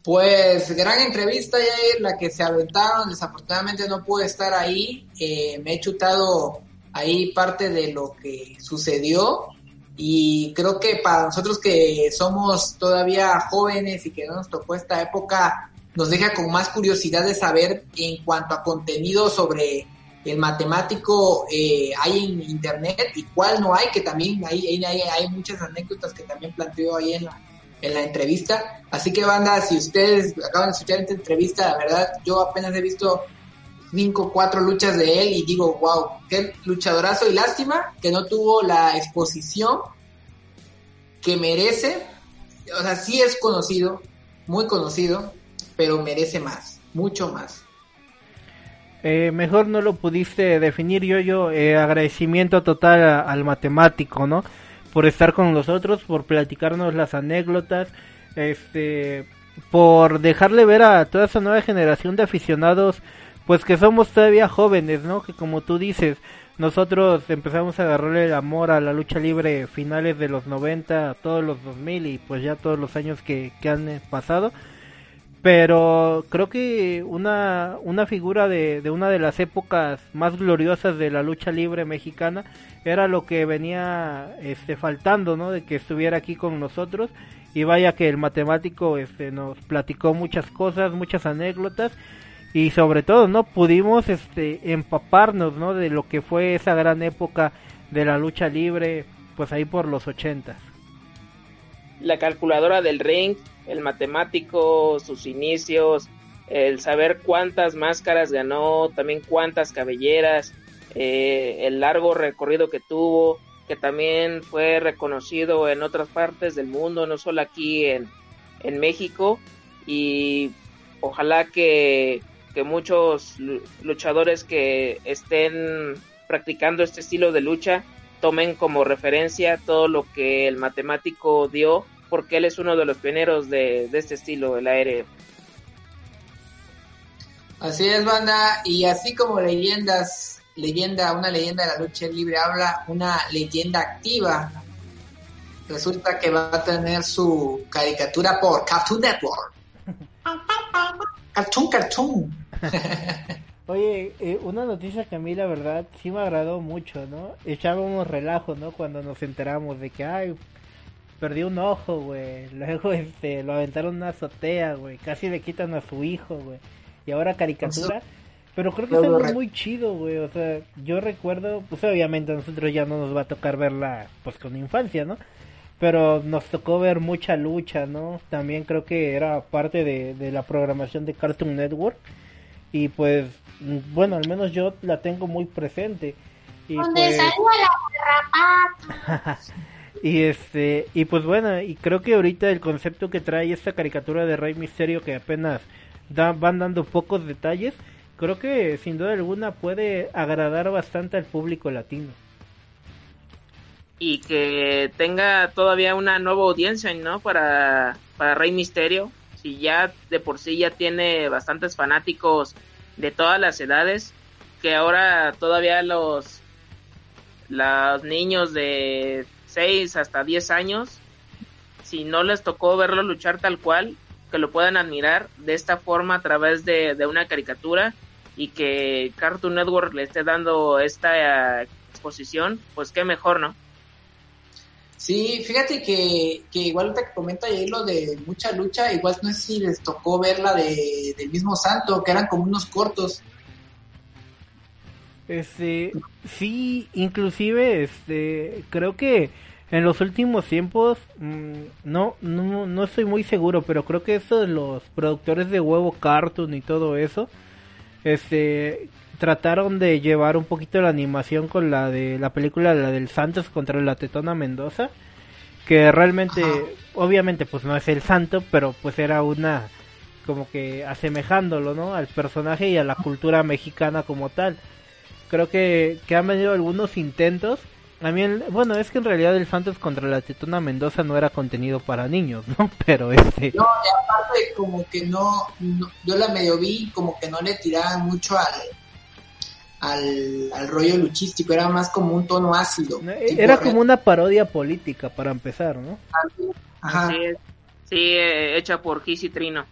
Pues gran entrevista, Jair, la que se aventaron, desafortunadamente no pude estar ahí, eh, me he chutado ahí parte de lo que sucedió. Y creo que para nosotros que somos todavía jóvenes y que no nos tocó esta época, nos deja con más curiosidad de saber en cuanto a contenido sobre el matemático eh, hay en internet y cuál no hay, que también hay, hay, hay, muchas anécdotas que también planteó ahí en la, en la entrevista. Así que banda, si ustedes acaban de escuchar esta entrevista, la verdad, yo apenas he visto cinco, cuatro luchas de él y digo, wow, qué luchadorazo y lástima que no tuvo la exposición que merece. O sea, sí es conocido, muy conocido, pero merece más, mucho más. Eh, mejor no lo pudiste definir yo, yo, eh, agradecimiento total al matemático, ¿no? Por estar con nosotros, por platicarnos las anécdotas, este, por dejarle ver a toda esa nueva generación de aficionados pues que somos todavía jóvenes, ¿no? Que como tú dices, nosotros empezamos a agarrarle el amor a la lucha libre finales de los 90, todos los 2000 y pues ya todos los años que, que han eh, pasado. Pero creo que una, una figura de, de una de las épocas más gloriosas de la lucha libre mexicana era lo que venía este, faltando, ¿no? De que estuviera aquí con nosotros. Y vaya que el matemático este, nos platicó muchas cosas, muchas anécdotas y sobre todo no pudimos este empaparnos no de lo que fue esa gran época de la lucha libre pues ahí por los ochentas la calculadora del ring el matemático sus inicios el saber cuántas máscaras ganó también cuántas cabelleras eh, el largo recorrido que tuvo que también fue reconocido en otras partes del mundo no solo aquí en en México. Y ojalá que que muchos luchadores que estén practicando este estilo de lucha tomen como referencia todo lo que el matemático dio, porque él es uno de los pioneros de, este estilo, el aéreo. Así es, banda, y así como leyendas, leyenda, una leyenda de la lucha libre habla, una leyenda activa. Resulta que va a tener su caricatura por Cartoon Network. Cartoon, cartoon. Oye, eh, una noticia que a mí la verdad sí me agradó mucho, ¿no? Echábamos relajo, ¿no? Cuando nos enteramos de que, ay, perdió un ojo, güey. Luego, este, lo aventaron en una azotea, güey. Casi le quitan a su hijo, güey. Y ahora caricatura. Pero creo que es algo muy chido, güey. O sea, yo recuerdo, pues obviamente a nosotros ya no nos va a tocar verla, pues con infancia, ¿no? Pero nos tocó ver mucha lucha, ¿no? También creo que era parte de, de la programación de Cartoon Network y pues bueno al menos yo la tengo muy presente y pues... la y este y pues bueno y creo que ahorita el concepto que trae esta caricatura de Rey Misterio que apenas van dando pocos detalles creo que sin duda alguna puede agradar bastante al público latino. Y que tenga todavía una nueva audiencia no para para Rey Misterio. Si ya de por sí ya tiene bastantes fanáticos de todas las edades, que ahora todavía los, los niños de 6 hasta 10 años, si no les tocó verlo luchar tal cual, que lo puedan admirar de esta forma a través de, de una caricatura y que Cartoon Network le esté dando esta exposición, pues qué mejor, ¿no? Sí, fíjate que, que igual te comenta ahí lo de mucha lucha, igual no sé si les tocó ver la de, del mismo Santo, que eran como unos cortos. Este, sí, inclusive, este, creo que en los últimos tiempos, mm, no, no, no estoy muy seguro, pero creo que eso de los productores de huevo cartoon y todo eso, este, trataron de llevar un poquito la animación con la de la película, la del Santos contra la Tetona Mendoza, que realmente, obviamente, pues no es el santo, pero pues era una, como que asemejándolo, ¿no? Al personaje y a la cultura mexicana como tal creo que, que han venido algunos intentos. A mí, bueno, es que en realidad el Santos contra la Tetona Mendoza no era contenido para niños, ¿no? Pero este... No, y aparte como que no, yo la medio vi como que no le tiraban mucho al, al, al rollo luchístico, era más como un tono ácido. Era como una parodia política para empezar, ¿no? Ajá. Sí, eh, hecha por Kiss y Trino.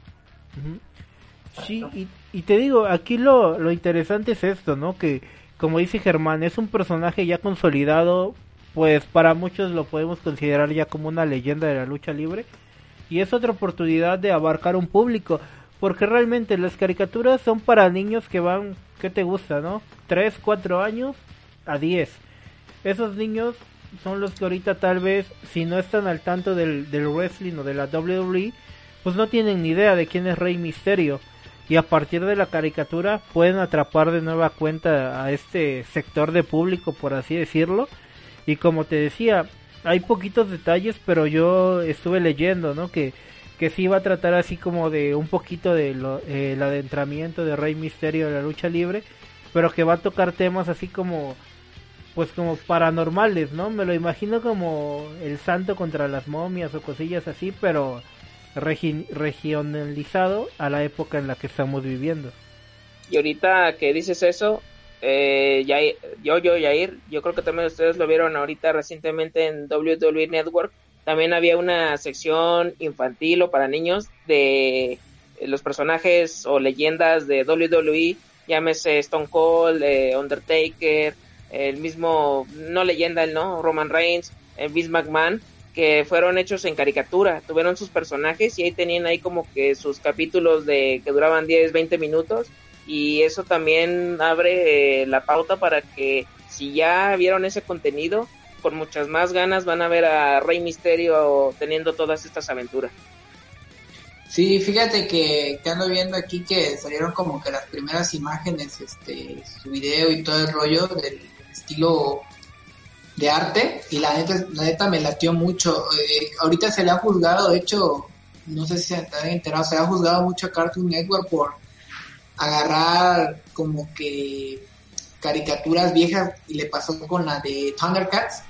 Sí, y, y, te digo, aquí lo, lo interesante es esto, ¿no? Que como dice Germán, es un personaje ya consolidado, pues para muchos lo podemos considerar ya como una leyenda de la lucha libre. Y es otra oportunidad de abarcar un público, porque realmente las caricaturas son para niños que van, ¿qué te gusta, no? 3, 4 años a 10. Esos niños son los que ahorita tal vez, si no están al tanto del, del wrestling o de la WWE, pues no tienen ni idea de quién es Rey Misterio y a partir de la caricatura pueden atrapar de nueva cuenta a este sector de público, por así decirlo. Y como te decía, hay poquitos detalles, pero yo estuve leyendo, ¿no? Que, que sí va a tratar así como de un poquito de lo, eh, adentramiento de Rey Misterio de la lucha libre, pero que va a tocar temas así como pues como paranormales, ¿no? Me lo imagino como el santo contra las momias o cosillas así, pero regionalizado a la época en la que estamos viviendo. Y ahorita que dices eso, eh, yo, yo, Yair, yo creo que también ustedes lo vieron ahorita recientemente en WWE Network. También había una sección infantil o para niños de los personajes o leyendas de WWE, llámese Stone Cold, eh, Undertaker, el mismo, no leyenda, el no, Roman Reigns, el Vince McMahon, que fueron hechos en caricatura, tuvieron sus personajes y ahí tenían ahí como que sus capítulos de que duraban 10, 20 minutos y eso también abre eh, la pauta para que si ya vieron ese contenido, con muchas más ganas van a ver a Rey Misterio teniendo todas estas aventuras. Sí, fíjate que, que ando viendo aquí que salieron como que las primeras imágenes, este, su video y todo el rollo del estilo de arte y la neta, la neta me latió mucho. Eh, ahorita se le ha juzgado, de hecho, no sé si se han enterado, se ha juzgado mucho a Cartoon Network por agarrar como que caricaturas viejas y le pasó con la de Thundercats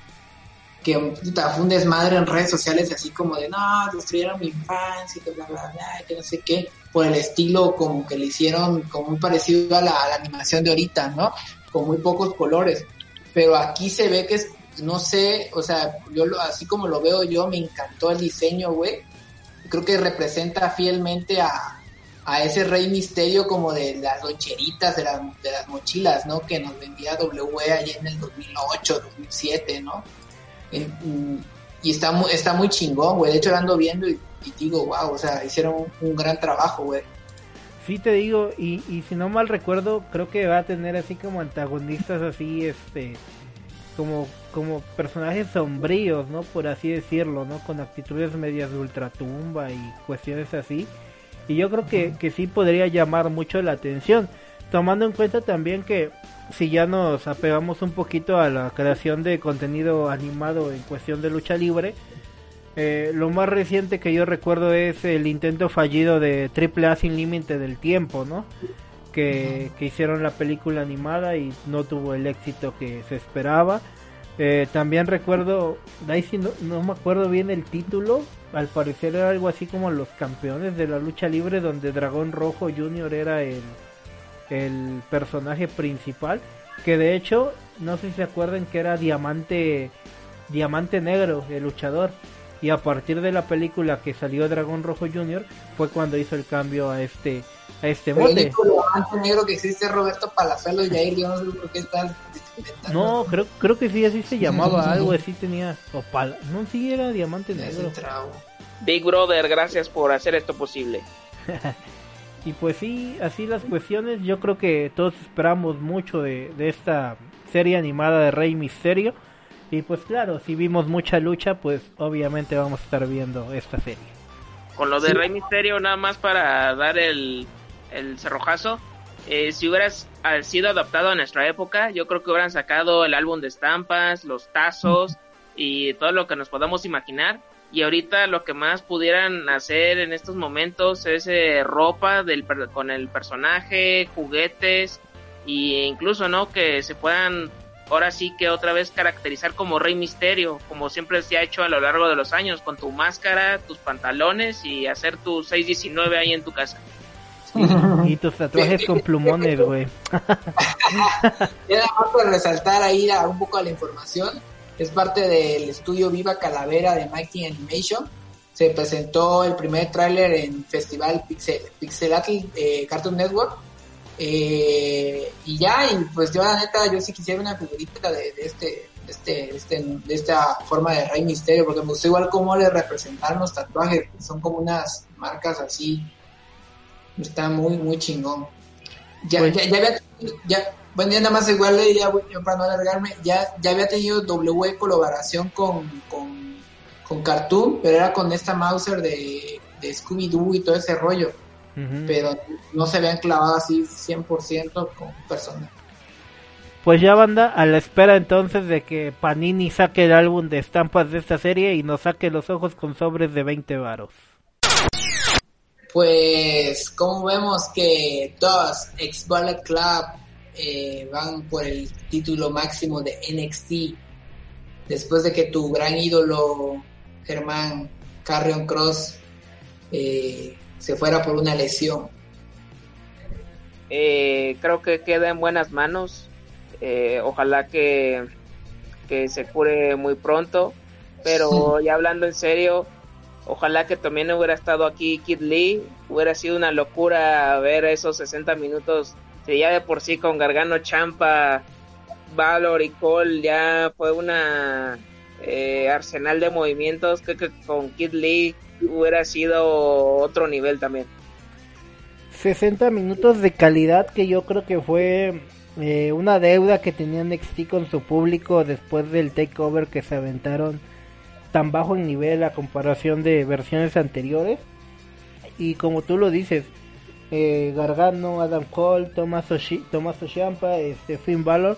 que puta, fue un desmadre en redes sociales así como de no, destruyeron mi infancia y bla bla bla que no sé qué por el estilo como que le hicieron como muy parecido a la, a la animación de ahorita, ¿no? Con muy pocos colores pero aquí se ve que es, no sé, o sea, yo lo, así como lo veo yo, me encantó el diseño, güey. Creo que representa fielmente a, a ese rey misterio como de las loncheritas, de, de las mochilas, ¿no? Que nos vendía W allí en el 2008, 2007, ¿no? y está muy, está muy chingón, güey. De hecho, lo ando viendo y, digo, wow, o sea, hicieron un, gran trabajo, güey. Sí, te digo, y, y si no mal recuerdo, creo que va a tener así como antagonistas así, este, como, como personajes sombríos, ¿no? Por así decirlo, ¿no? Con actitudes medias de ultratumba y cuestiones así. Y yo creo que, que sí podría llamar mucho la atención, tomando en cuenta también que si ya nos apegamos un poquito a la creación de contenido animado en cuestión de lucha libre, eh, lo más reciente que yo recuerdo es el intento fallido de Triple A sin límite del tiempo, ¿no? Que, hicieron la película animada y no tuvo el éxito que se esperaba. Eh, también recuerdo, no, no, me acuerdo bien el título, al parecer era algo así como los campeones de la lucha libre, donde Dragón Rojo Jr. era el, el personaje principal, que de hecho, no sé si se acuerdan que era Diamante, Diamante Negro, el luchador y a partir de la película que salió Dragón Rojo Jr. fue cuando hizo el cambio a este a este mote. El único negro que existe Roberto Palazuelos y ahí yo no sé por qué estás inventando. No, creo, creo que sí, así se llamaba, algo así tenía. Opal. No, sí, era diamante negro. Big Brother, gracias por hacer esto posible. Y pues sí, así las cuestiones, yo creo que todos esperamos mucho de, de esta serie animada de Rey Misterio. Y pues claro, si vimos mucha lucha, pues obviamente vamos a estar viendo esta serie. Con lo de Sí. Rey Misterio, nada más para dar el, el cerrojazo. eh, si hubieras ah, sido adaptado a nuestra época, yo creo que hubieran sacado el álbum de estampas, los tazos y todo lo que nos podamos imaginar. Y ahorita lo que más pudieran hacer en estos momentos es eh, ropa del, per- con el personaje, juguetes e incluso no que se puedan ahora sí que otra vez caracterizar como Rey Misterio, como siempre se ha hecho a lo largo de los años, con tu máscara, tus pantalones y hacer tu 619 ahí en tu casa. Y tus tatuajes con plumones, güey. Nada más para resaltar ahí a- un poco a la información, es parte del estudio Viva Calavera de Mighty Animation. Se presentó el primer tráiler en Festival Pixel, Pixelatl eh, Cartoon Network. Eh, y ya, y pues yo la neta, yo sí quisiera una figurita de, de este, de este, este, de esta forma de Rey Misterio, porque me gustó igual cómo le representaron los tatuajes, son como unas marcas así. Está muy, muy chingón. Ya, Pues- ya, ya había, ya, bueno, ya nada más igual, ya para no alargarme, ya, ya había tenido W colaboración con, con, con Cartoon, pero era con esta Mauser de, de Scooby-Doo y todo ese rollo, Pero no se habían clavado así 100% con personas. Pues ya banda, a la espera entonces de que Panini saque el álbum de estampas de esta serie y nos saque los ojos con sobres de 20 varos. Pues, como vemos que dos ex Bullet Club eh, van por el título máximo de NXT, después de que tu gran ídolo Germán Carrion Cross eh, se fuera por una lesión. Eh, creo que queda en buenas manos. Eh, ojalá que, que se cure muy pronto. Pero ya hablando en serio, ojalá que también hubiera estado aquí Kid Lee. Hubiera sido una locura ver esos 60 minutos. Si ya de por sí con Gargano Champa, Valor y Cole ya fue una eh, arsenal de movimientos. Creo que con Kid Lee hubiera sido otro nivel también. 60 minutos de calidad que yo creo que fue eh, una deuda que tenía NXT con su público después del takeover que se aventaron tan bajo en nivel a comparación de versiones anteriores. Y como tú lo dices, eh, Gargano, Adam Cole, Tommaso Ciampa, este, Finn Balor,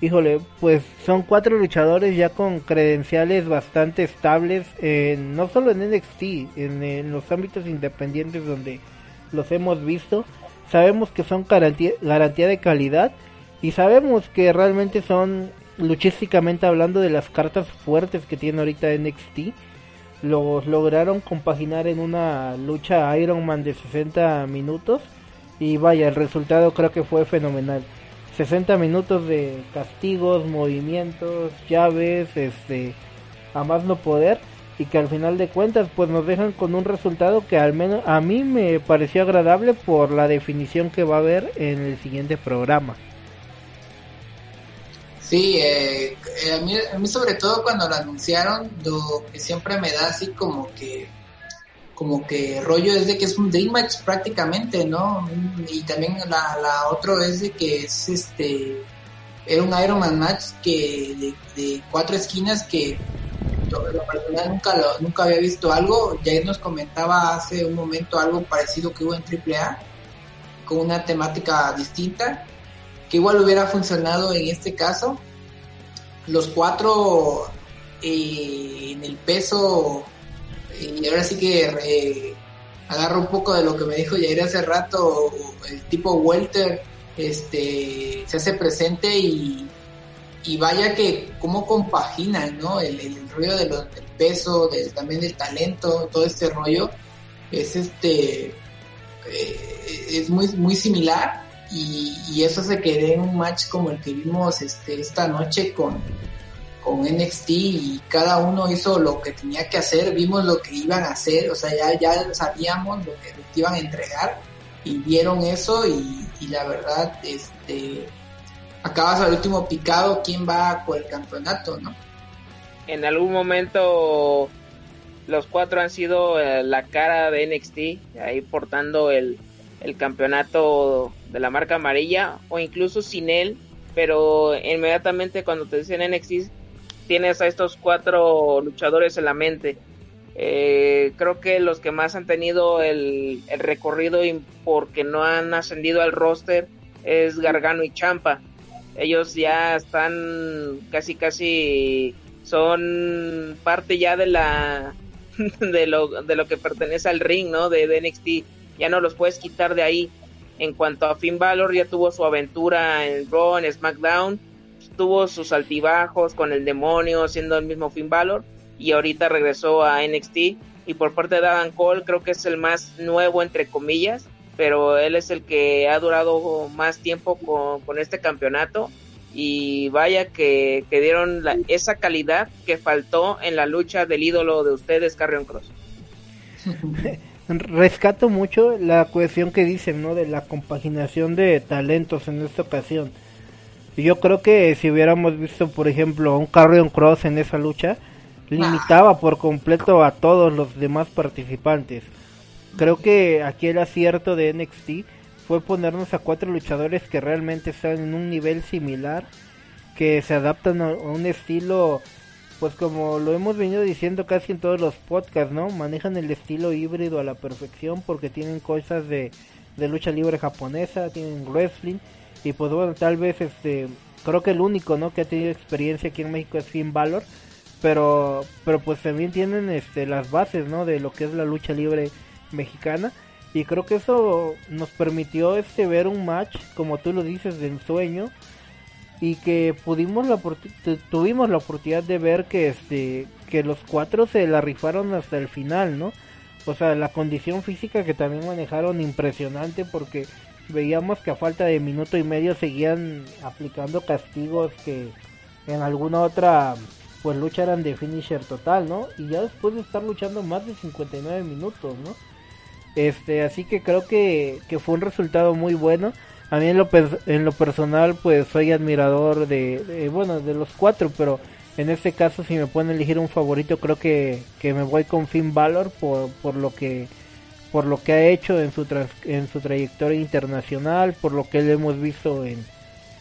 híjole, pues son cuatro luchadores ya con credenciales bastante estables, en- no solo en NXT, en, en los ámbitos independientes donde los hemos visto, sabemos que son garantía, garantía de calidad y sabemos que realmente son luchísticamente hablando de las cartas fuertes que tiene ahorita NXT. Los lograron compaginar en una lucha Iron Man de 60 minutos y vaya, el resultado creo que fue fenomenal. 60 minutos de castigos, movimientos, llaves, este, a más no poder y que al final de cuentas pues nos dejan con un resultado que al menos a mí me pareció agradable por la definición que va a haber en el siguiente programa. Sí, eh, eh, a, mí, a mí sobre todo cuando lo anunciaron, lo que siempre me da así como que como que rollo es de que es un dream match prácticamente, ¿no? Y también la, la otro es de que es este era un Iron Man match que de, cuatro esquinas que lo personal nunca lo, nunca había visto algo. Jair nos comentaba hace un momento algo parecido que hubo en AAA con una temática distinta que igual hubiera funcionado en este caso. Los cuatro eh, en el peso, y ahora sí que eh, agarro un poco de lo que me dijo Jair hace rato, el tipo Welter este, se hace presente y, vaya que cómo compaginan, ¿no? El, el rollo del peso, también del talento, todo este rollo, es este, eh, es muy, muy similar y, eso se quedó en un match como el que vimos este, esta noche con, con NXT y cada uno hizo lo que tenía que hacer, vimos lo que iban a hacer, o sea, ya, ya sabíamos lo que iban a entregar y vieron eso y, y la verdad, este, acabas al último picado, ¿quién va por el campeonato, no? En algún momento los cuatro han sido eh, la cara de NXT, ahí portando el, el campeonato de la marca amarilla o incluso sin él, pero inmediatamente cuando te dicen NXT tienes a estos cuatro luchadores en la mente. Eh, creo que los que más han tenido el, recorrido y porque no han ascendido al roster es Gargano y Champa. Ellos ya están casi casi son parte ya de la de lo, de lo que pertenece al ring, ¿no? De, de NXT. Ya no los puedes quitar de ahí. En cuanto a Finn Balor, ya tuvo su aventura en Raw, en SmackDown. Tuvo sus altibajos con el demonio, siendo el mismo Finn Balor. Y ahorita regresó a NXT. Y por parte de Adam Cole, creo que es el más nuevo, entre comillas. Pero él es el que ha durado más tiempo con, con este campeonato y vaya que, que dieron la, esa calidad que faltó en la lucha del ídolo de ustedes, Carrion Cross. Rescato mucho la cuestión que dicen, ¿no? De la compaginación de talentos en esta ocasión. Yo creo que si hubiéramos visto, por ejemplo, un Carrion Cross en esa lucha, limitaba por completo a todos los demás participantes. Creo que aquí el acierto de NXT fue ponernos a cuatro luchadores que realmente están en un nivel similar, que se adaptan a un estilo, pues como lo hemos venido diciendo casi en todos los podcasts, ¿no? Manejan el estilo híbrido a la perfección porque tienen cosas de, de lucha libre japonesa, tienen wrestling y pues bueno, tal vez este, creo que el único, ¿no? Que ha tenido experiencia aquí en México es Finn Balor, pero, pero pues también tienen este, las bases, ¿no? De lo que es la lucha libre mexicana y creo que eso nos permitió este ver un match como tú lo dices de ensueño y que pudimos la tuvimos la oportunidad de ver que este que los cuatro se la rifaron hasta el final no o sea la condición física que también manejaron impresionante porque veíamos que a falta de minuto y medio seguían aplicando castigos que en alguna otra pues lucha eran de finisher total no y ya después de estar luchando más de 59 minutos no este, así que creo que, que fue un resultado muy bueno. A mí en lo, en lo personal pues soy admirador de, bueno, de los cuatro, pero en este caso si me pueden elegir un favorito creo que, que me voy con Finn Balor por, por lo que por lo que ha hecho en su en su trayectoria internacional, por lo que le hemos visto en,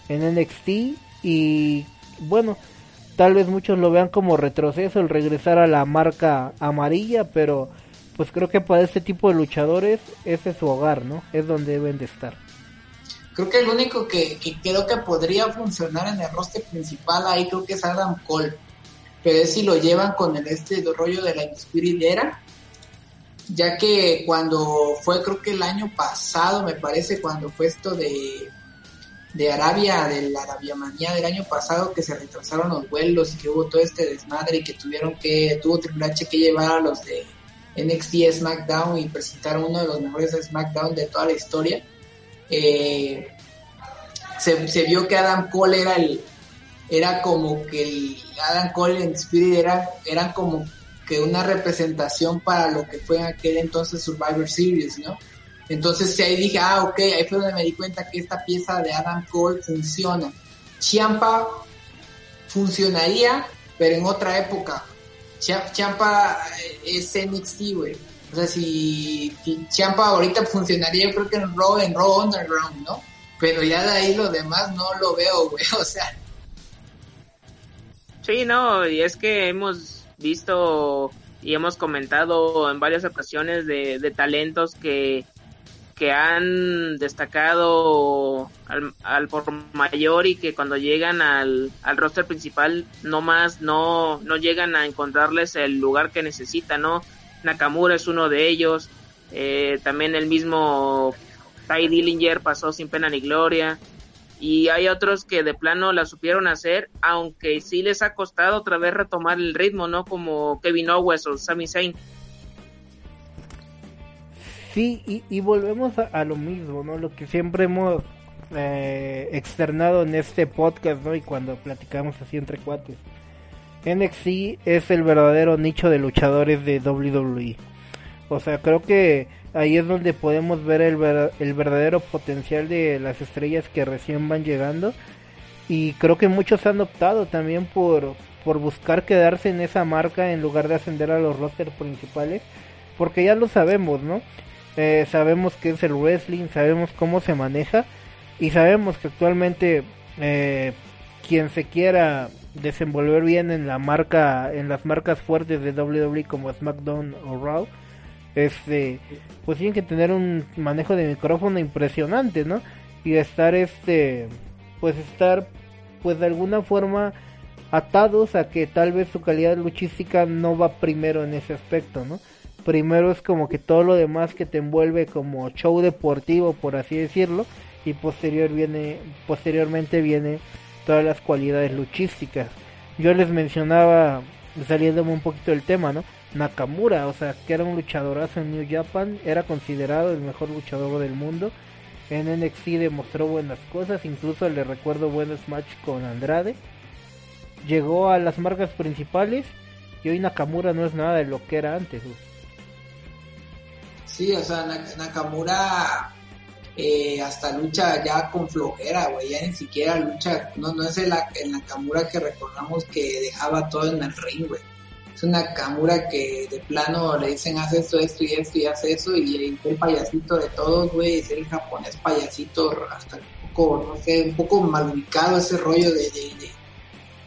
en NXT y bueno, tal vez muchos lo vean como retroceso el regresar a la marca amarilla, pero pues creo que para este tipo de luchadores ese es su hogar, ¿no? Es donde deben de estar. Creo que el único que, creo que podría funcionar en el roster principal ahí creo que es Adam Cole. Pero es si lo llevan con el este rollo de la Spirit Era. Ya que cuando fue, creo que el año pasado, me parece, cuando fue esto de, de Arabia, de la Arabia Manía del año pasado, que se retrasaron los vuelos y que hubo todo este desmadre y que tuvieron que, tuvo Triple H que llevar a los de NXT SmackDown y presentar uno de los mejores SmackDown de toda la historia. Eh, se, vio que Adam Cole era el era como que el Adam Cole en Spirit era eran como que una representación para lo que fue en aquel entonces Survivor Series, ¿no? Entonces ahí dije, ah, ok, ahí fue donde me di cuenta que esta pieza de Adam Cole funciona. Chiampa funcionaría, pero en otra época, Champa es NXT, güey. O sea, si, Champa ahorita funcionaría, yo creo que en Raw, en Raw Underground, ¿no? Pero ya de ahí lo demás no lo veo, güey. O sea. Sí, no, y es que hemos visto y hemos comentado en varias ocasiones de, de talentos que que han destacado al, por mayor y que cuando llegan al, al roster principal no más no, no llegan a encontrarles el lugar que necesitan, ¿no? Nakamura es uno de ellos, eh, también el mismo Ty Dillinger pasó sin pena ni gloria y hay otros que de plano la supieron hacer, aunque sí les ha costado otra vez retomar el ritmo, ¿no? Como Kevin Owens o Sami Zayn. Sí, y, volvemos a, lo mismo, ¿no? Lo que siempre hemos eh, externado en este podcast, ¿no? Y cuando platicamos así entre cuates. NXT es el verdadero nicho de luchadores de WWE. O sea, creo que ahí es donde podemos ver el, verdadero potencial de las estrellas que recién van llegando. y creo que muchos han optado también por, por buscar quedarse en esa marca en lugar de ascender a los rosters principales, porque ya lo sabemos, ¿no? Eh, sabemos que es el wrestling, sabemos cómo se maneja y sabemos que actualmente eh, quien se quiera desenvolver bien en la marca, en las marcas fuertes de WWE como SmackDown o Raw, este, pues tienen que tener un manejo de micrófono impresionante, ¿no? Y estar, este, pues estar, pues de alguna forma atados a que tal vez su calidad luchística no va primero en ese aspecto, ¿no? Primero es como que todo lo demás que te envuelve como show deportivo, por así decirlo, y posterior viene, posteriormente viene todas las cualidades luchísticas. Yo les mencionaba, saliéndome un poquito del tema, ¿no? Nakamura, o sea, que era un luchadorazo en New Japan, era considerado el mejor luchador del mundo. En NXT demostró buenas cosas, incluso le recuerdo buenos match con Andrade. Llegó a las marcas principales y hoy Nakamura no es nada de lo que era antes. Sí, o sea, Nakamura eh, hasta lucha ya con flojera, güey, ya ni siquiera lucha, no, no es el, el Nakamura que recordamos que dejaba todo en el ring, güey. Una Nakamura que de plano le dicen haz esto, esto y esto y hace eso y el payasito de todos, güey, es el japonés payasito hasta un poco, no sé, un poco mal ubicado ese rollo de, de,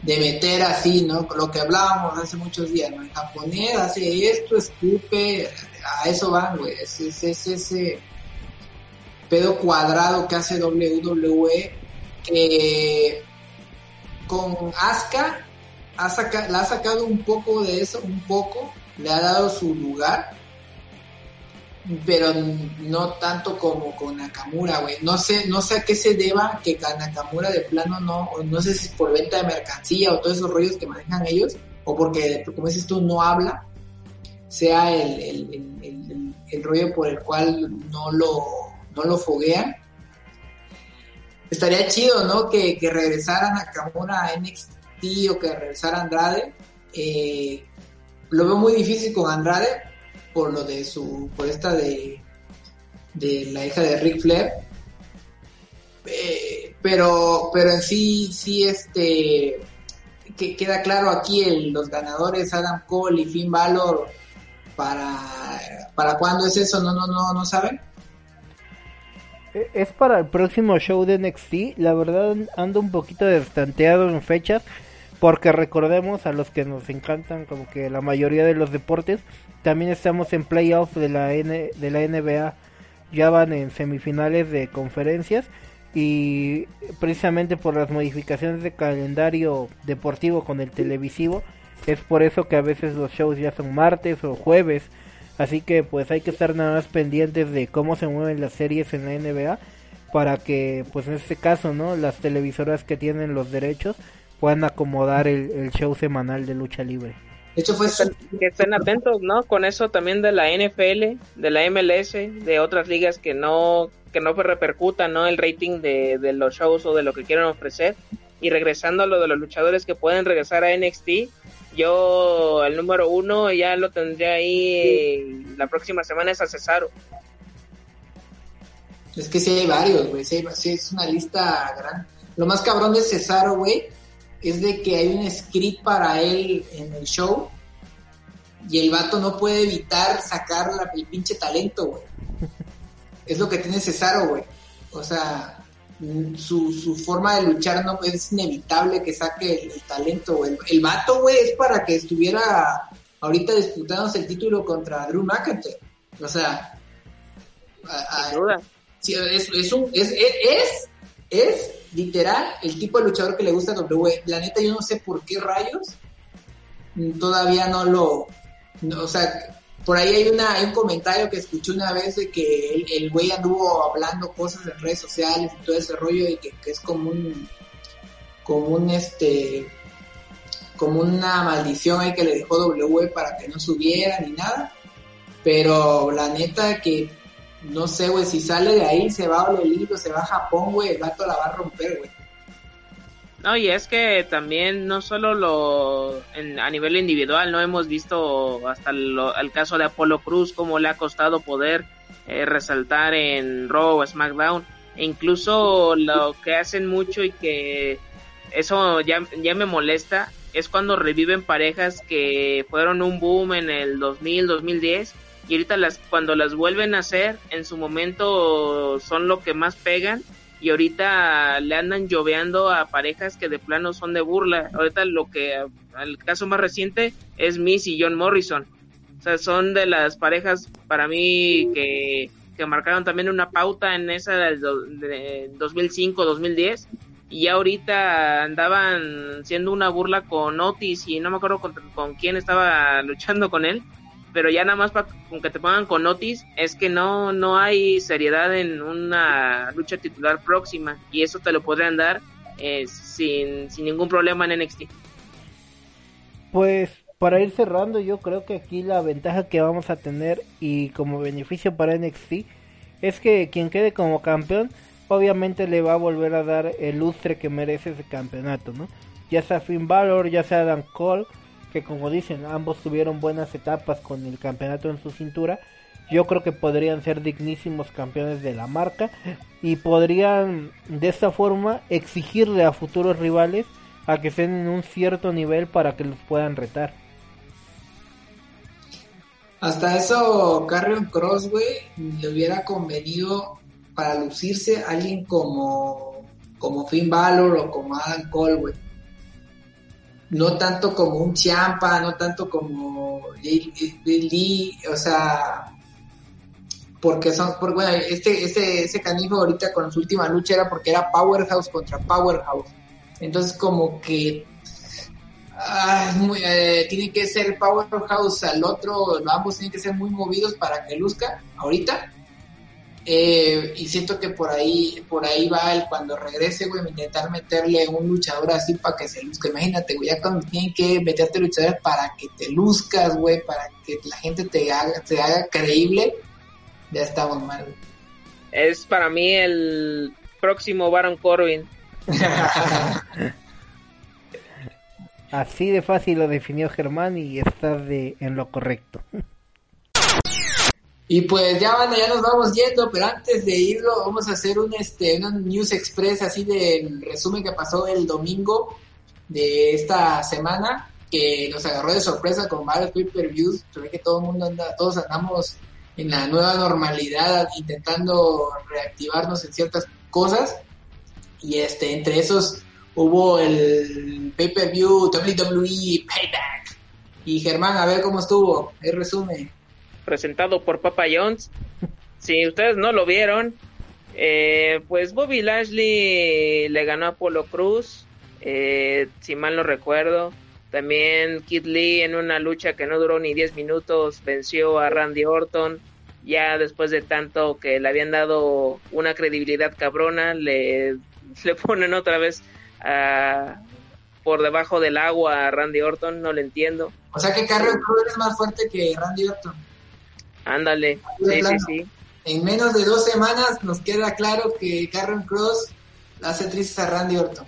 de, meter así, ¿no? Lo que hablábamos hace muchos días, ¿no? El japonés hace esto, escupe, a eso van, güey, es, es, es ese pedo cuadrado que hace WWE, que con Asuka ha la ha sacado un poco de eso, un poco, le ha dado su lugar, pero no tanto como con Nakamura, güey. No sé, no sé a qué se deba que Nakamura de plano no, no sé si es por venta de mercancía o todos esos rollos que manejan ellos, o porque, como dices tú, no habla, sea el, el, el rollo por el cual no lo no lo foguean. Estaría chido, ¿no? Que, que regresara Nakamura a NXT o que regresara Andrade. Eh, lo veo muy difícil con Andrade por lo de su, por esta de, de la hija de Ric Flair. Eh, pero, pero en sí, sí, este, que queda claro aquí el, los ganadores Adam Cole y Finn Balor para, para cuándo es eso, no, no, no, no saben. E, es para el próximo show de NXT. La verdad ando un poquito destanteado en fechas. Porque recordemos a los que nos encantan como que la mayoría de los deportes. También estamos en playoffs de la, N, de la NBA. Ya van en semifinales de conferencias. Y precisamente por las modificaciones de calendario deportivo con el televisivo. Es por eso que a veces los shows ya son martes o jueves Así que pues hay que estar nada más pendientes de cómo se mueven las series en la NBA para que pues en este caso, ¿no? Las televisoras que tienen los derechos puedan acomodar el, show semanal de lucha libre. De hecho fue que estén atentos, ¿no? Con eso también de la NFL, de la MLS, de otras ligas que no que no repercutan, ¿no? El rating de, de los shows o de lo que quieran ofrecer. Y regresando a lo de los luchadores que pueden regresar a NXT, yo, el número uno, ya lo tendré ahí la próxima semana, es a Cesaro. Es que sí hay varios, güey. Sí, es una lista grande. Lo más cabrón de Cesaro, güey, es de que hay un script para él en el show y el vato no puede evitar sacar el pinche talento, güey. Es lo que tiene Cesaro, güey. O sea, su, su forma de luchar no es inevitable que saque el, talento. El, el vato, güey, es para que estuviera ahorita disputándose el título contra Drew McIntyre. O sea, es, es, un, es, es, es, literal el tipo de luchador que le gusta a W. La neta, yo no sé por qué rayos todavía no lo. o sea, por ahí hay, una, un comentario que escuché una vez de que el, güey anduvo hablando cosas en redes sociales y todo ese rollo y que, es como un, como un este, como una maldición ahí que le dejó W para que no subiera ni nada. Pero la neta que no sé, güey, si sale de ahí, se va a Olelito, se va a Japón, güey, el gato la va a romper, güey. No, y es que también no solo lo a nivel individual, no hemos visto hasta el caso de Apolo Cruz, cómo le ha costado poder eh, resaltar en Raw o SmackDown, e incluso lo que hacen mucho y que eso ya, ya me molesta, es cuando reviven parejas que fueron un boom en el 2000, 2010 y ahorita las cuando las vuelven a hacer en su momento son lo que más pegan y ahorita le andan lloveando a parejas que de plano son de burla. Ahorita lo que el caso más reciente es Miss y John Morrison. O sea, son de las parejas para mí que, que marcaron también una pauta en esa del 2005-2010 y ya ahorita andaban siendo una burla con Otis y no me acuerdo con, con quién estaba luchando con él pero ya nada más para con que te pongan con Otis es que no no hay seriedad en una lucha titular próxima y eso te lo podrían dar eh, sin, sin ningún problema en NXT. Pues para ir cerrando, yo creo que aquí la ventaja que vamos a tener y como beneficio para NXT es que quien quede como campeón obviamente le va a volver a dar el lustre que merece ese campeonato, ¿no? Ya sea Finn Balor, ya sea Dan Cole, que como dicen, ambos tuvieron buenas etapas con el campeonato en su cintura. Yo creo que podrían ser dignísimos campeones de la marca y podrían de esta forma exigirle a futuros rivales a que estén en un cierto nivel para que los puedan retar. Hasta eso, Carrion Cross, le hubiera convenido para lucirse a alguien como, como Finn Balor o como Adam Cole, no tanto como un Champa, no tanto como Lee, o sea, porque son, porque, bueno, este, este, ese canijo ahorita con su última lucha era porque era Powerhouse contra Powerhouse. Entonces como que ah, eh, tiene que ser Powerhouse al otro, ambos tienen que ser muy movidos para que luzca ahorita. Eh, y siento que por ahí, por ahí va el cuando regrese, güey, intentar meterle un luchador así para que se luzca. Imagínate, güey, ya cuando tienen que meterte luchadores para que te luzcas, güey, para que la gente te haga, te haga creíble, ya estamos mal. Es para mí el próximo Baron Corbin. Así de fácil lo definió Germán y estás de, en lo correcto. Y pues ya bueno, ya nos vamos yendo, pero antes de irlo vamos a hacer un este una news express así del resumen que pasó el domingo de esta semana que nos agarró de sorpresa con varios pay-per-views, se ve que todo el mundo anda, todos andamos en la nueva normalidad intentando reactivarnos en ciertas cosas. Y este entre esos hubo el pay-per-view WWE Payback. Y Germán a ver cómo estuvo, el resumen presentado por Papa Jones. Si ustedes no lo vieron, eh, pues Bobby Lashley le ganó a Polo Cruz, eh, si mal no recuerdo. También Kid Lee en una lucha que no duró ni 10 minutos venció a Randy Orton. Ya después de tanto que le habían dado una credibilidad cabrona, le, le ponen otra vez por debajo del agua a Randy Orton, no lo entiendo. O sea que Carrion Cruz es más fuerte que Randy Orton. Ándale, sí, sí, sí. En menos de dos semanas nos queda claro que Carron Cross hace tristes a Randy Orton.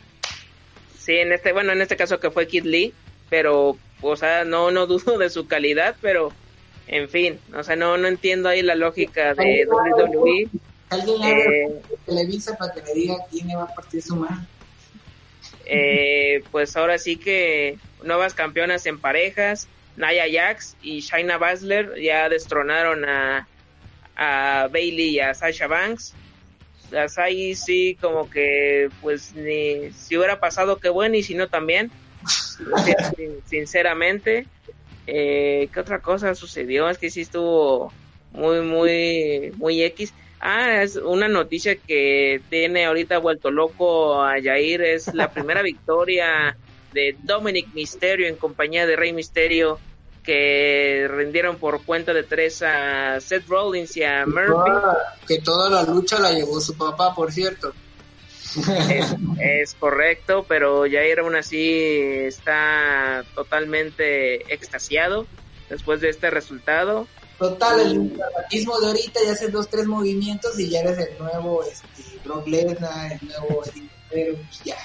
Sí, en este, bueno, en este caso que fue Kid Lee, pero, o sea, no, no dudo de su calidad, pero, en fin, o sea, no, no entiendo ahí la lógica de WWE. Alguien eh, Televisa para que le diga quién va a partir su mano. Eh, pues ahora sí que nuevas campeonas en parejas, Naya Jax y Shaina Baszler ya destronaron a, a Bailey y a Sasha Banks. Las ahí sí como que pues ni si hubiera pasado que bueno y si no también. Sinceramente. Eh, ¿Qué otra cosa sucedió? Es que sí estuvo muy, muy, muy X. Ah, es una noticia que tiene ahorita vuelto loco a Jair. Es la primera victoria de Dominic Mysterio en compañía de Rey Mysterio que rindieron por cuenta de tres a Seth Rollins y a Murphy. Que toda la lucha la llevó su papá, por cierto. Es, correcto, pero Jair aún así está totalmente extasiado después de este resultado. Total, el dramatismo de ahorita ya hace dos, tres movimientos y ya eres el nuevo este, Brock Lesnar, el nuevo Eddie ya.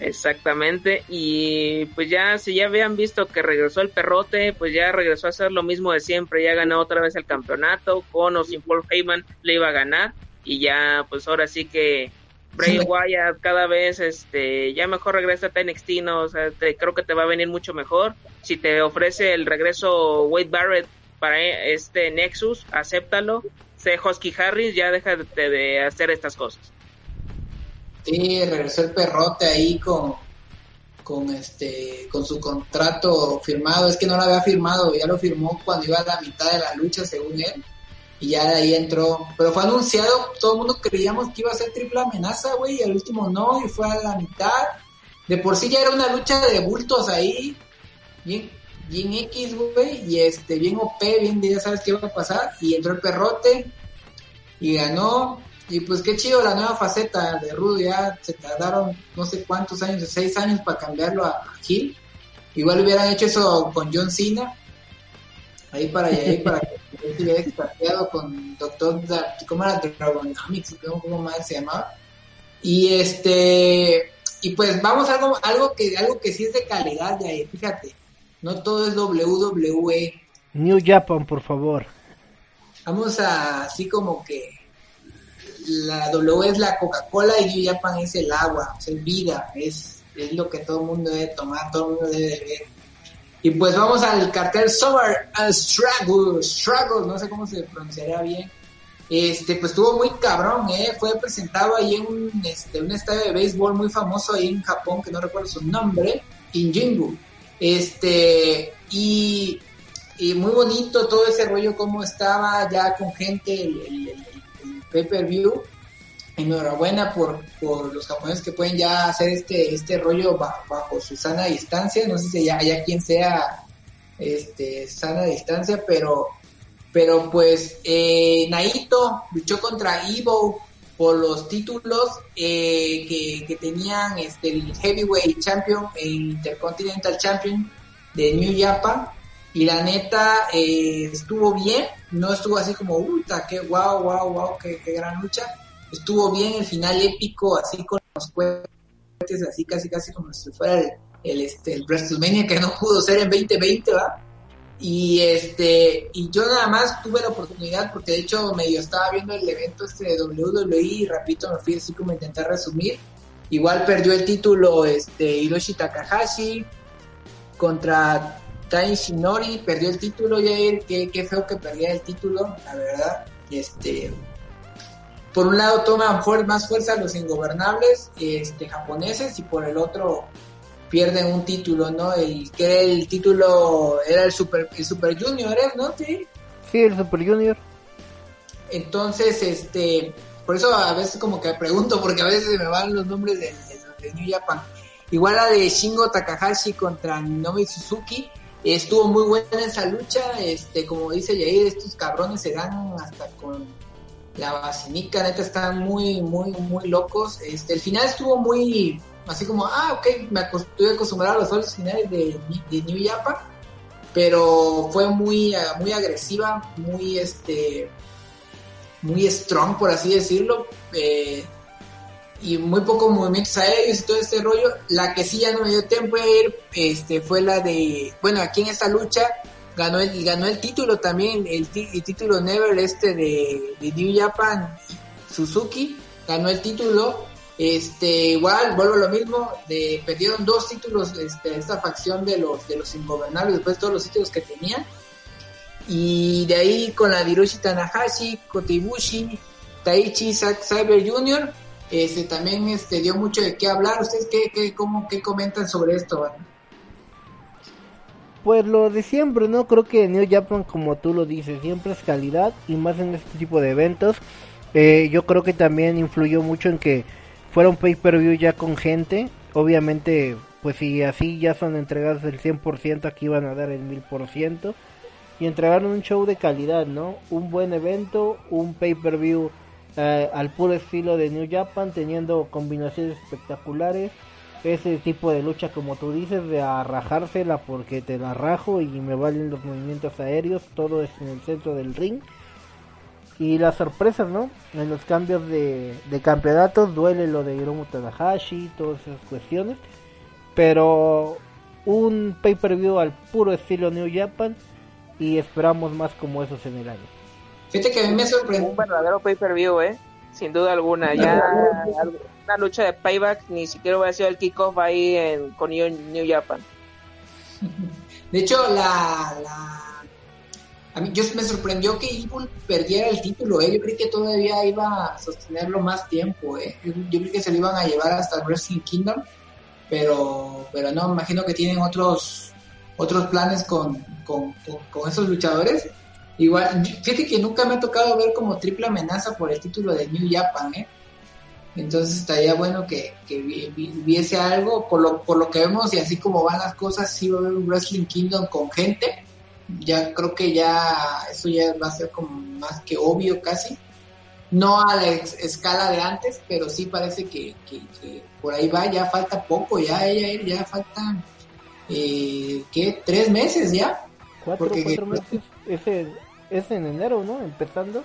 Exactamente, y pues ya si ya habían visto que regresó el perrote, pues ya regresó a hacer lo mismo de siempre, ya ganó otra vez el campeonato, con o sin Paul Heyman le iba a ganar, y ya pues ahora sí que Bray Wyatt cada vez este ya mejor regresa a NXT, ¿no? O sea, creo que te va a venir mucho mejor. Si te ofrece el regreso Wade Barrett para este Nexus, acéptalo. Sé Husky Harris, ya déjate de hacer estas cosas. Sí, regresó el perrote ahí con con este con su contrato firmado, es que no lo había firmado, ya lo firmó cuando iba a la mitad de la lucha según él. Y ya de ahí entró, pero fue anunciado, todo el mundo creíamos que iba a ser triple amenaza, güey, y al último no, y fue a la mitad. De por sí ya era una lucha de bultos ahí, bien, bien X, güey, y este, bien OP, bien, ya sabes qué iba a pasar, y entró el perrote, y ganó, y pues qué chido la nueva faceta de Rudo, ya se tardaron no sé cuántos años, seis años para cambiarlo a, a Gil. Igual hubieran hecho eso con John Cena, ahí para allá, ahí para que hubiera extrapeado con Doctor, ¿cómo era? Dragonomics, ¿cómo más se llamaba? Y este, y pues vamos a algo, algo que, algo que sí es de calidad de ahí, fíjate, no todo es WWE. New Japan, por favor. Vamos a, así como que la W es la Coca-Cola y New Japan es el agua, es vida, es, es lo que todo el mundo debe tomar, todo el mundo debe ver. Y pues vamos al cartel Summer Struggle, Struggle, no sé cómo se pronunciaría bien. Este, pues estuvo muy cabrón, ¿eh? Fue presentado ahí en un, este, un estadio de béisbol muy famoso ahí en Japón, que no recuerdo su nombre, Injingu. Este, y, y muy bonito todo ese rollo, cómo estaba ya con gente el pay-per-view. Enhorabuena por, por los japoneses que pueden ya hacer este este rollo bajo, bajo su sana distancia. No sé si ya, ya quien sea este sana distancia pero pero pues eh, Naito luchó contra Evo por los títulos eh, que, que, tenían este el heavyweight champion el intercontinental champion de New Japan y la neta eh, estuvo bien no estuvo así como puta qué wow wow wow qué, qué gran lucha estuvo bien el final épico, así con los cohetes, así casi casi como si fuera el, el, este, el WrestleMania que no pudo ser en 2020, ¿va? Y este, y yo nada más tuve la oportunidad, porque de hecho medio estaba viendo el evento este de WWE y rapidito me fui así como a intentar resumir. Igual perdió el título este Hiroshi Takahashi contra Tai Shinori, perdió el título, Jair, qué, qué feo que perdía el título, la verdad. Este, por un lado toman más fuerza los ingobernables este, japoneses y por el otro pierden un título, ¿no? El que era el título era el Super, el Super Junior, ¿eh? ¿no? Sí. Sí, el Super Junior. Entonces, este, por eso a veces como que pregunto, porque a veces me van los nombres de, de, de New Japan. Igual la de Shingo Takahashi contra Nomi Suzuki, estuvo muy buena esa lucha, este, como dice Jair, estos cabrones se dan hasta con la basinica, neta, están muy, muy, muy locos. Este, el final estuvo muy, así como, ah, ok, me estoy acostumbrado a los solos finales de, de New Japan, pero fue muy, muy agresiva, muy, este, muy strong, por así decirlo, eh, y muy pocos movimientos aéreos y todo este rollo. La que sí ya no me dio tiempo de ir, este, fue la de, bueno, aquí en esta lucha, ganó el, ganó el título también, el, título Never este de, New Japan, Suzuki, ganó el título, este, igual, vuelvo a lo mismo, de, perdieron dos títulos, este, esta facción de los, de los ingobernables, después de todos los títulos que tenían, y de ahí con la de Hiroshi Tanahashi, Kotibushi, Taichi Cyber Jr., este, también este, dio mucho de qué hablar, ¿ustedes qué, qué, cómo, qué comentan sobre esto? Pues lo de siempre, ¿no? Creo que New Japan, como tú lo dices, siempre es calidad y más en este tipo de eventos. Eh, yo creo que también influyó mucho en que fuera un pay-per-view ya con gente. Obviamente, pues si así ya son entregados el 100%, aquí van a dar el 1000%. Y entregaron un show de calidad, ¿no? Un buen evento, un pay-per-view eh, al puro estilo de New Japan, teniendo combinaciones espectaculares. Ese tipo de lucha como tú dices de arrajársela porque te la rajo y me valen los movimientos aéreos todo es en el centro del ring. Y las sorpresas no en los cambios de, de campeonatos duele lo de Hiromu Tanahashi todas esas cuestiones. Pero un pay per view al puro estilo New Japan y esperamos más como esos en el año fíjate que a mí me sorprendió un verdadero pay per view eh sin duda alguna. Ya una lucha de payback ni siquiera hubiera sido el kickoff ahí en, con New, Japan. De hecho, la, la, a mí yo me sorprendió que Evil perdiera el título. ¿eh? Yo creí que todavía iba a sostenerlo más tiempo. ¿eh? Yo, yo creí que se lo iban a llevar hasta el Wrestling Kingdom, pero, pero no, imagino que tienen otros otros planes con, con, con esos luchadores Igual, fíjate que nunca me ha tocado ver como triple amenaza por el título de New Japan, ¿eh? Entonces estaría bueno que, que viese algo, por lo, por lo que vemos y así como van las cosas, sí va a haber un Wrestling Kingdom con gente. Ya creo que ya eso ya va a ser como más que obvio casi. No a la escala de antes, pero sí parece que, que, por ahí va, ya falta poco, ya ella ya falta, eh, ¿qué? ¿Tres meses ya? Cuatro, cuatro meses. Ese, es en enero, ¿no? Empezando.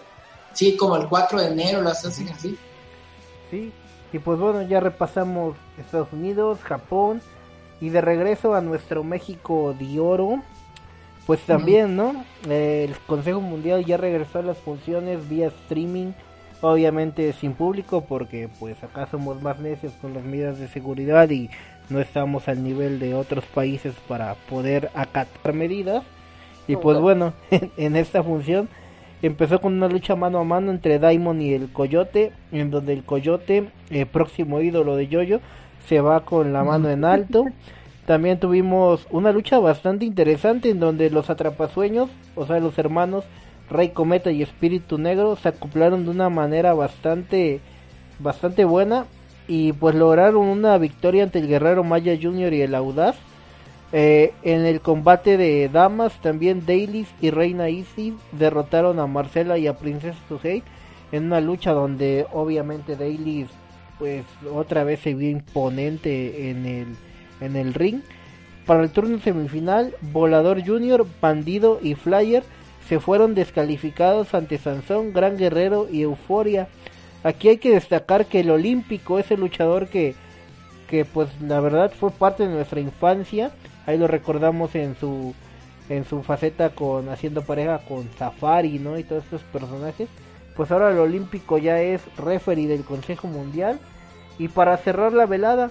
Sí, como el 4 de enero lo hacen así. Sí, y pues bueno, ya repasamos Estados Unidos, Japón y de regreso a nuestro México de oro. Pues también, ¿no? el Consejo Mundial ya regresó a las funciones vía streaming, obviamente sin público porque pues acá somos más necios con las medidas de seguridad y no estamos al nivel de otros países para poder acatar medidas. Y pues bueno, en, esta función empezó con una lucha mano a mano entre Daimon y el Coyote, en donde el Coyote, el próximo ídolo de Yoyo, se va con la mano en alto. También tuvimos una lucha bastante interesante en donde los atrapasueños, o sea, los hermanos Rey Cometa y Espíritu Negro se acoplaron de una manera bastante bastante buena y pues lograron una victoria ante el Guerrero Maya Jr. y el Audaz eh, en el combate de damas, también Dailies y Reina Easy derrotaron a Marcela y a Princesa Suhei en una lucha donde obviamente Dailies pues otra vez se vio imponente en el, en el ring. Para el turno semifinal, Volador Junior, Bandido y Flyer se fueron descalificados ante Sansón, Gran Guerrero y Euforia. Aquí hay que destacar que el Olímpico es el luchador que, que pues la verdad fue parte de nuestra infancia ahí lo recordamos en su en su faceta con haciendo pareja con Safari, ¿no? Y todos estos personajes. Pues ahora el Olímpico ya es referee del Consejo Mundial. Y para cerrar la velada,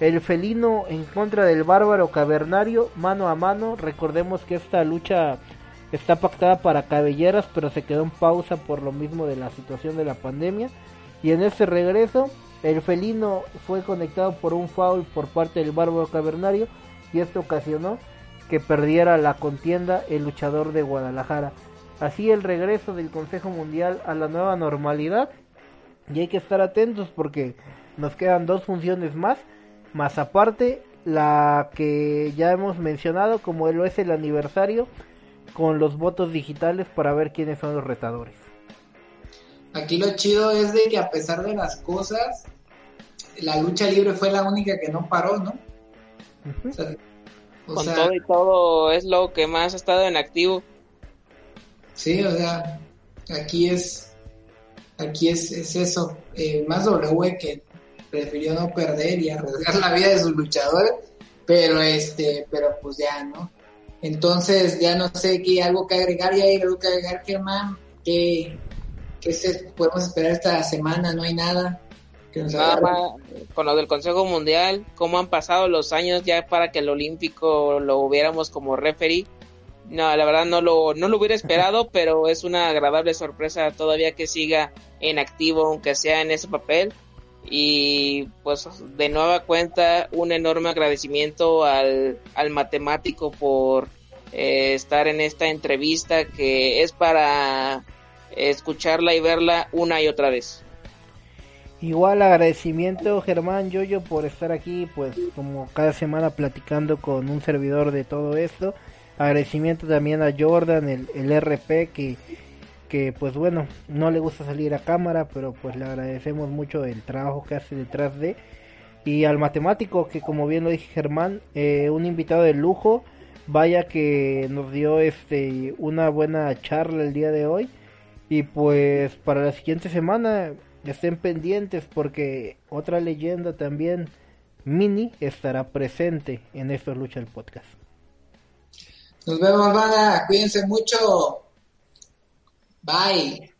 el felino en contra del bárbaro cavernario, mano a mano. Recordemos que esta lucha está pactada para cabelleras, pero se quedó en pausa por lo mismo de la situación de la pandemia. Y en ese regreso, el felino fue conectado por un foul por parte del bárbaro cavernario y esto ocasionó que perdiera la contienda el luchador de Guadalajara. Así el regreso del Consejo Mundial a la nueva normalidad y hay que estar atentos porque nos quedan dos funciones más, más aparte la que ya hemos mencionado como lo es el aniversario con los votos digitales para ver quiénes son los retadores. Aquí lo chido es de que a pesar de las cosas, la lucha libre fue la única que no paró, ¿no? Con todo y todo es lo que más ha estado en activo. Sí, o sea, aquí es, aquí es, es eso. Eh, más W que prefirió no perder y arriesgar la vida de sus luchadores, pero este, pero pues ya, ¿no? Entonces ya no sé qué algo que agregar, ya hay algo que agregar, Germán, que, que se, podemos esperar esta semana, no hay nada con lo del Consejo Mundial, cómo han pasado los años ya para que el Olímpico lo hubiéramos como referee. No, la verdad no lo, no lo hubiera esperado, pero es una agradable sorpresa todavía que siga en activo, aunque sea en ese papel. Y pues de nueva cuenta, un enorme agradecimiento al, al matemático por eh, estar en esta entrevista que es para escucharla y verla una y otra vez. Igual agradecimiento Germán Yoyo por estar aquí, pues como cada semana platicando con un servidor de todo esto. Agradecimiento también a Jordan, el, el RP, que, que pues bueno, no le gusta salir a cámara, pero pues le agradecemos mucho el trabajo que hace detrás de. Y al matemático, que como bien lo dije Germán, eh, un invitado de lujo, vaya que nos dio este una buena charla el día de hoy. Y pues para la siguiente semana estén pendientes porque otra leyenda también, Mini, estará presente en estos Lucha el Podcast. Nos vemos, banda. Cuídense mucho. Bye.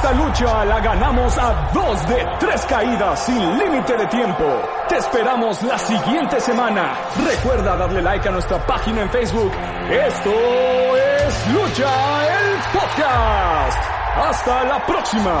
Esta lucha la ganamos a dos de tres caídas sin límite de tiempo. Te esperamos la siguiente semana. Recuerda darle like a nuestra página en Facebook. Esto es Lucha el Podcast. Hasta la próxima.